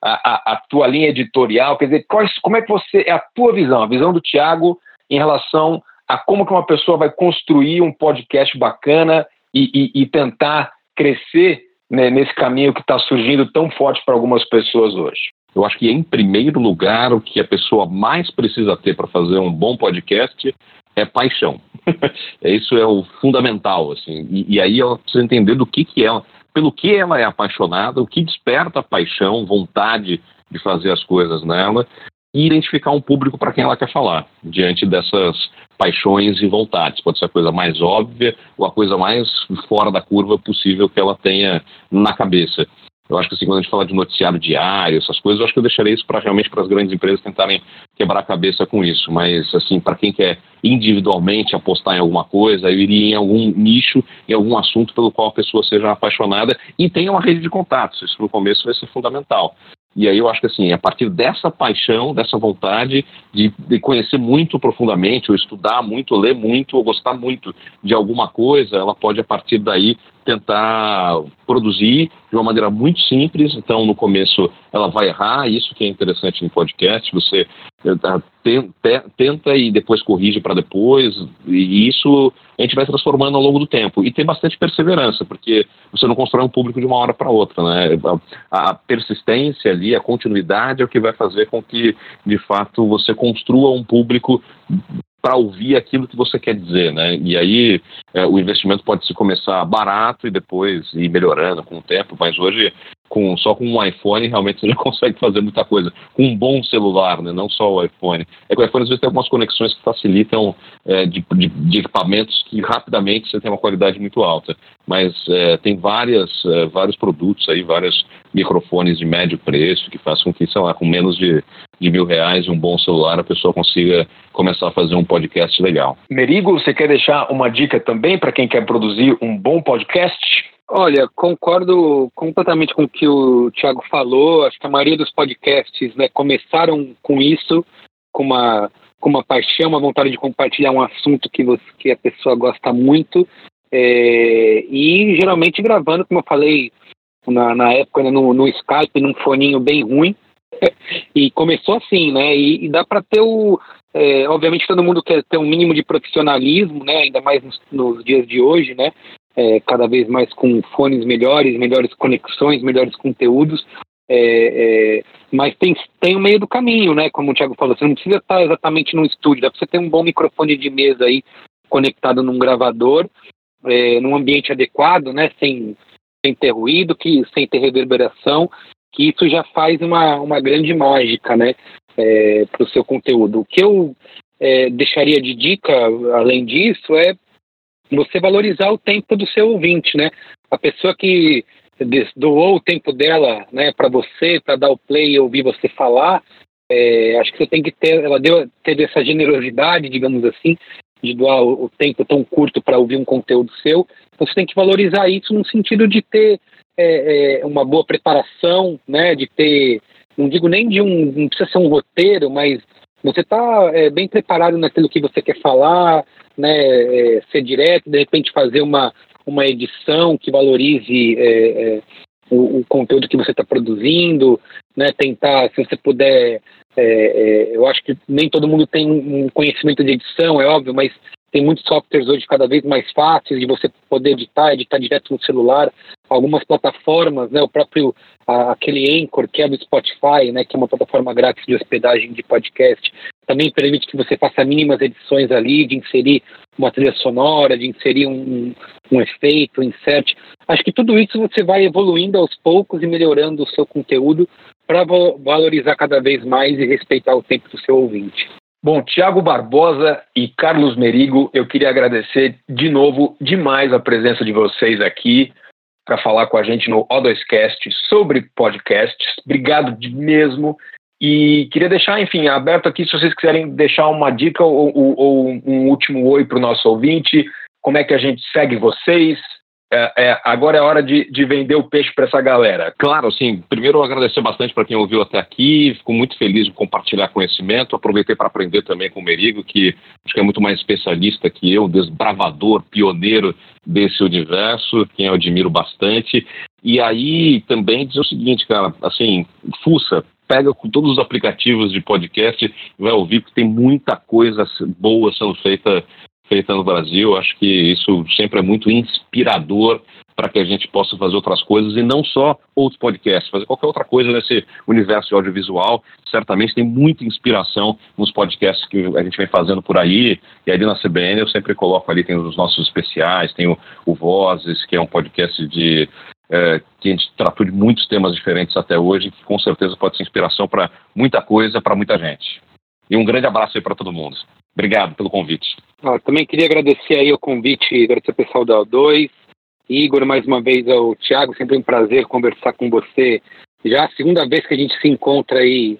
a, a, a, tua linha editorial? Quer dizer, quais, como é que você. É a tua visão, a visão do Tiago em relação a como que uma pessoa vai construir um podcast bacana e, e, e tentar crescer né, nesse caminho que está surgindo tão forte para algumas pessoas hoje? Eu acho que, em primeiro lugar, o que a pessoa mais precisa ter para fazer um bom podcast é paixão. Isso é o fundamental, assim. E, e aí ela precisa entender do que, que é pelo que ela é apaixonada, o que desperta paixão, vontade de fazer as coisas nela e identificar um público para quem ela quer falar, diante dessas paixões e vontades. Pode ser a coisa mais óbvia ou a coisa mais fora da curva possível que ela tenha na cabeça. Eu acho que assim, quando a gente fala de noticiário diário, essas coisas, eu acho que eu deixaria isso para realmente para as grandes empresas tentarem quebrar a cabeça com isso. Mas assim, para quem quer individualmente apostar em alguma coisa, eu iria em algum nicho, em algum assunto pelo qual a pessoa seja apaixonada e tenha uma rede de contatos. Isso no começo vai ser fundamental. E aí eu acho que assim, a partir dessa paixão, dessa vontade de, de, conhecer muito profundamente, ou estudar muito, ler muito, ou gostar muito de alguma coisa, ela pode a partir daí tentar produzir de uma maneira muito simples. Então, no começo, ela vai errar. Isso que é interessante no podcast. Você eh, tenta e depois corrige para depois. E isso a gente vai transformando ao longo do tempo. E tem bastante perseverança, porque você não constrói um público de uma hora para outra. Né? A persistência ali, a continuidade é o que vai fazer com que, de fato, você construa um público para ouvir aquilo que você quer dizer, né? E aí é, o investimento pode se começar barato e depois ir melhorando com o tempo, mas hoje com, só com um iPhone realmente você já consegue fazer muita coisa. Com um bom celular, né? não só o iPhone. É que o iPhone às vezes tem algumas conexões que facilitam é, de, de, de, equipamentos que rapidamente você tem uma qualidade muito alta. Mas é, tem várias, é, vários produtos aí, vários microfones de médio preço que fazem com que, sei lá, com menos de, de mil reais e um bom celular a pessoa consiga começar a fazer um podcast legal. Merigo, você quer deixar uma dica também para quem quer produzir um bom podcast? Olha, concordo completamente com o que o Thiago falou. Acho que a maioria dos podcasts né, começaram com isso, com uma, com uma paixão, uma vontade de compartilhar um assunto que, você, que a pessoa gosta muito. É, e geralmente gravando, como eu falei na, na época, né, no, no Skype, num foninho bem ruim. e começou assim, né? E, e dá para ter o. É, obviamente todo mundo quer ter um mínimo de profissionalismo, né? Ainda mais nos, nos dias de hoje, né? É, cada vez mais com fones melhores, melhores conexões, melhores conteúdos. É, é, mas tem, tem o meio do caminho, né? Como o Thiago falou, você não precisa estar exatamente num estúdio, dá para você ter um bom microfone de mesa aí conectado num gravador, é, num ambiente adequado, né? Sem, sem ter ruído, que, sem ter reverberação, que isso já faz uma, uma grande mágica, né? É, para o seu conteúdo. O que eu é, deixaria de dica, além disso, é você valorizar o tempo do seu ouvinte, né? A pessoa que doou o tempo dela, né, para você, para dar o play e ouvir você falar, é, acho que você tem que ter, ela deu ter essa generosidade, digamos assim, de doar o, o tempo tão curto para ouvir um conteúdo seu. Então você tem que valorizar isso no sentido de ter é, é, uma boa preparação, né, de ter, não digo nem de um, não precisa ser um roteiro, mas você está é, bem preparado naquilo que você quer falar, né, é, ser direto, de repente fazer uma, uma edição que valorize é, é, o, o, conteúdo que você está produzindo, né? Tentar, se você puder, é, é, eu acho que nem todo mundo tem um conhecimento de edição, é óbvio, mas tem muitos softwares hoje cada vez mais fáceis de você poder editar, editar direto no celular. Algumas plataformas, né, o próprio a, aquele Anchor, que é do Spotify, né, que é uma plataforma grátis de hospedagem de podcast, também permite que você faça mínimas edições ali, de inserir uma trilha sonora, de inserir um, um efeito, um insert. Acho que tudo isso você vai evoluindo aos poucos e melhorando o seu conteúdo para valorizar cada vez mais e respeitar o tempo do seu ouvinte. Bom, Tiago Barbosa e Carlos Merigo, eu queria agradecer de novo demais a presença de vocês aqui para falar com a gente no O2Cast sobre podcasts. Obrigado de mesmo. E queria deixar, enfim, aberto aqui se vocês quiserem deixar uma dica ou, ou, ou um último oi para o nosso ouvinte, como é que a gente segue vocês, é, é, agora é hora de, de vender o peixe para essa galera. Claro, assim, primeiro agradecer bastante para quem ouviu até aqui, fico muito feliz de compartilhar conhecimento, aproveitei para aprender também com o Merigo, que acho que é muito mais especialista que eu, desbravador, pioneiro desse universo, quem eu admiro bastante. E aí também dizer o seguinte, cara, assim, fuça, pega com todos os aplicativos de podcast vai ouvir, porque tem muita coisa boa sendo feita feita no Brasil. Acho que isso sempre é muito inspirador para que a gente possa fazer outras coisas e não só outros podcasts, fazer qualquer outra coisa nesse universo audiovisual. Certamente tem muita inspiração nos podcasts que a gente vem fazendo por aí. E ali na CBN eu sempre coloco ali, tem os nossos especiais, tem o, o Vozes, que é um podcast de é, que a gente tratou de muitos temas diferentes até hoje, que com certeza pode ser inspiração para muita coisa, para muita gente. E um grande abraço aí para todo mundo. Obrigado pelo convite. Ah, também queria agradecer aí o convite, agradecer ao pessoal da O2, Igor, mais uma vez ao Thiago, sempre um prazer conversar com você. Já a segunda vez que a gente se encontra aí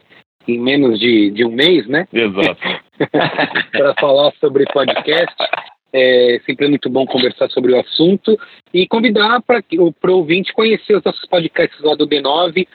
em menos de, de um mês, né? Exato. para falar sobre podcast. É sempre muito bom conversar sobre o assunto e convidar para o ouvinte conhecer os nossos podcasts lá do B9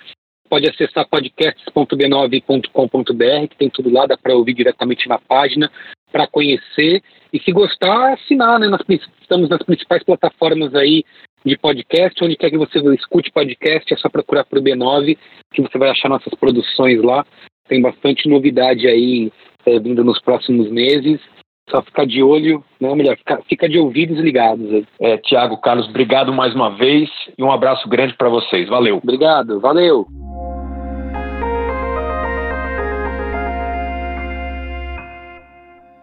pode acessar podcasts.b9.com.br, que tem tudo lá, dá para ouvir diretamente na página, para conhecer. E se gostar, assinar, né? Nós estamos nas principais plataformas aí de podcast, onde quer que você escute podcast, é só procurar por B9, que você vai achar nossas produções lá. Tem bastante novidade aí é, vindo nos próximos meses. Só ficar de olho, não, melhor, fica, fica de ouvidos ligados. É, Tiago, Carlos, obrigado mais uma vez e um abraço grande para vocês. Valeu. Obrigado, valeu.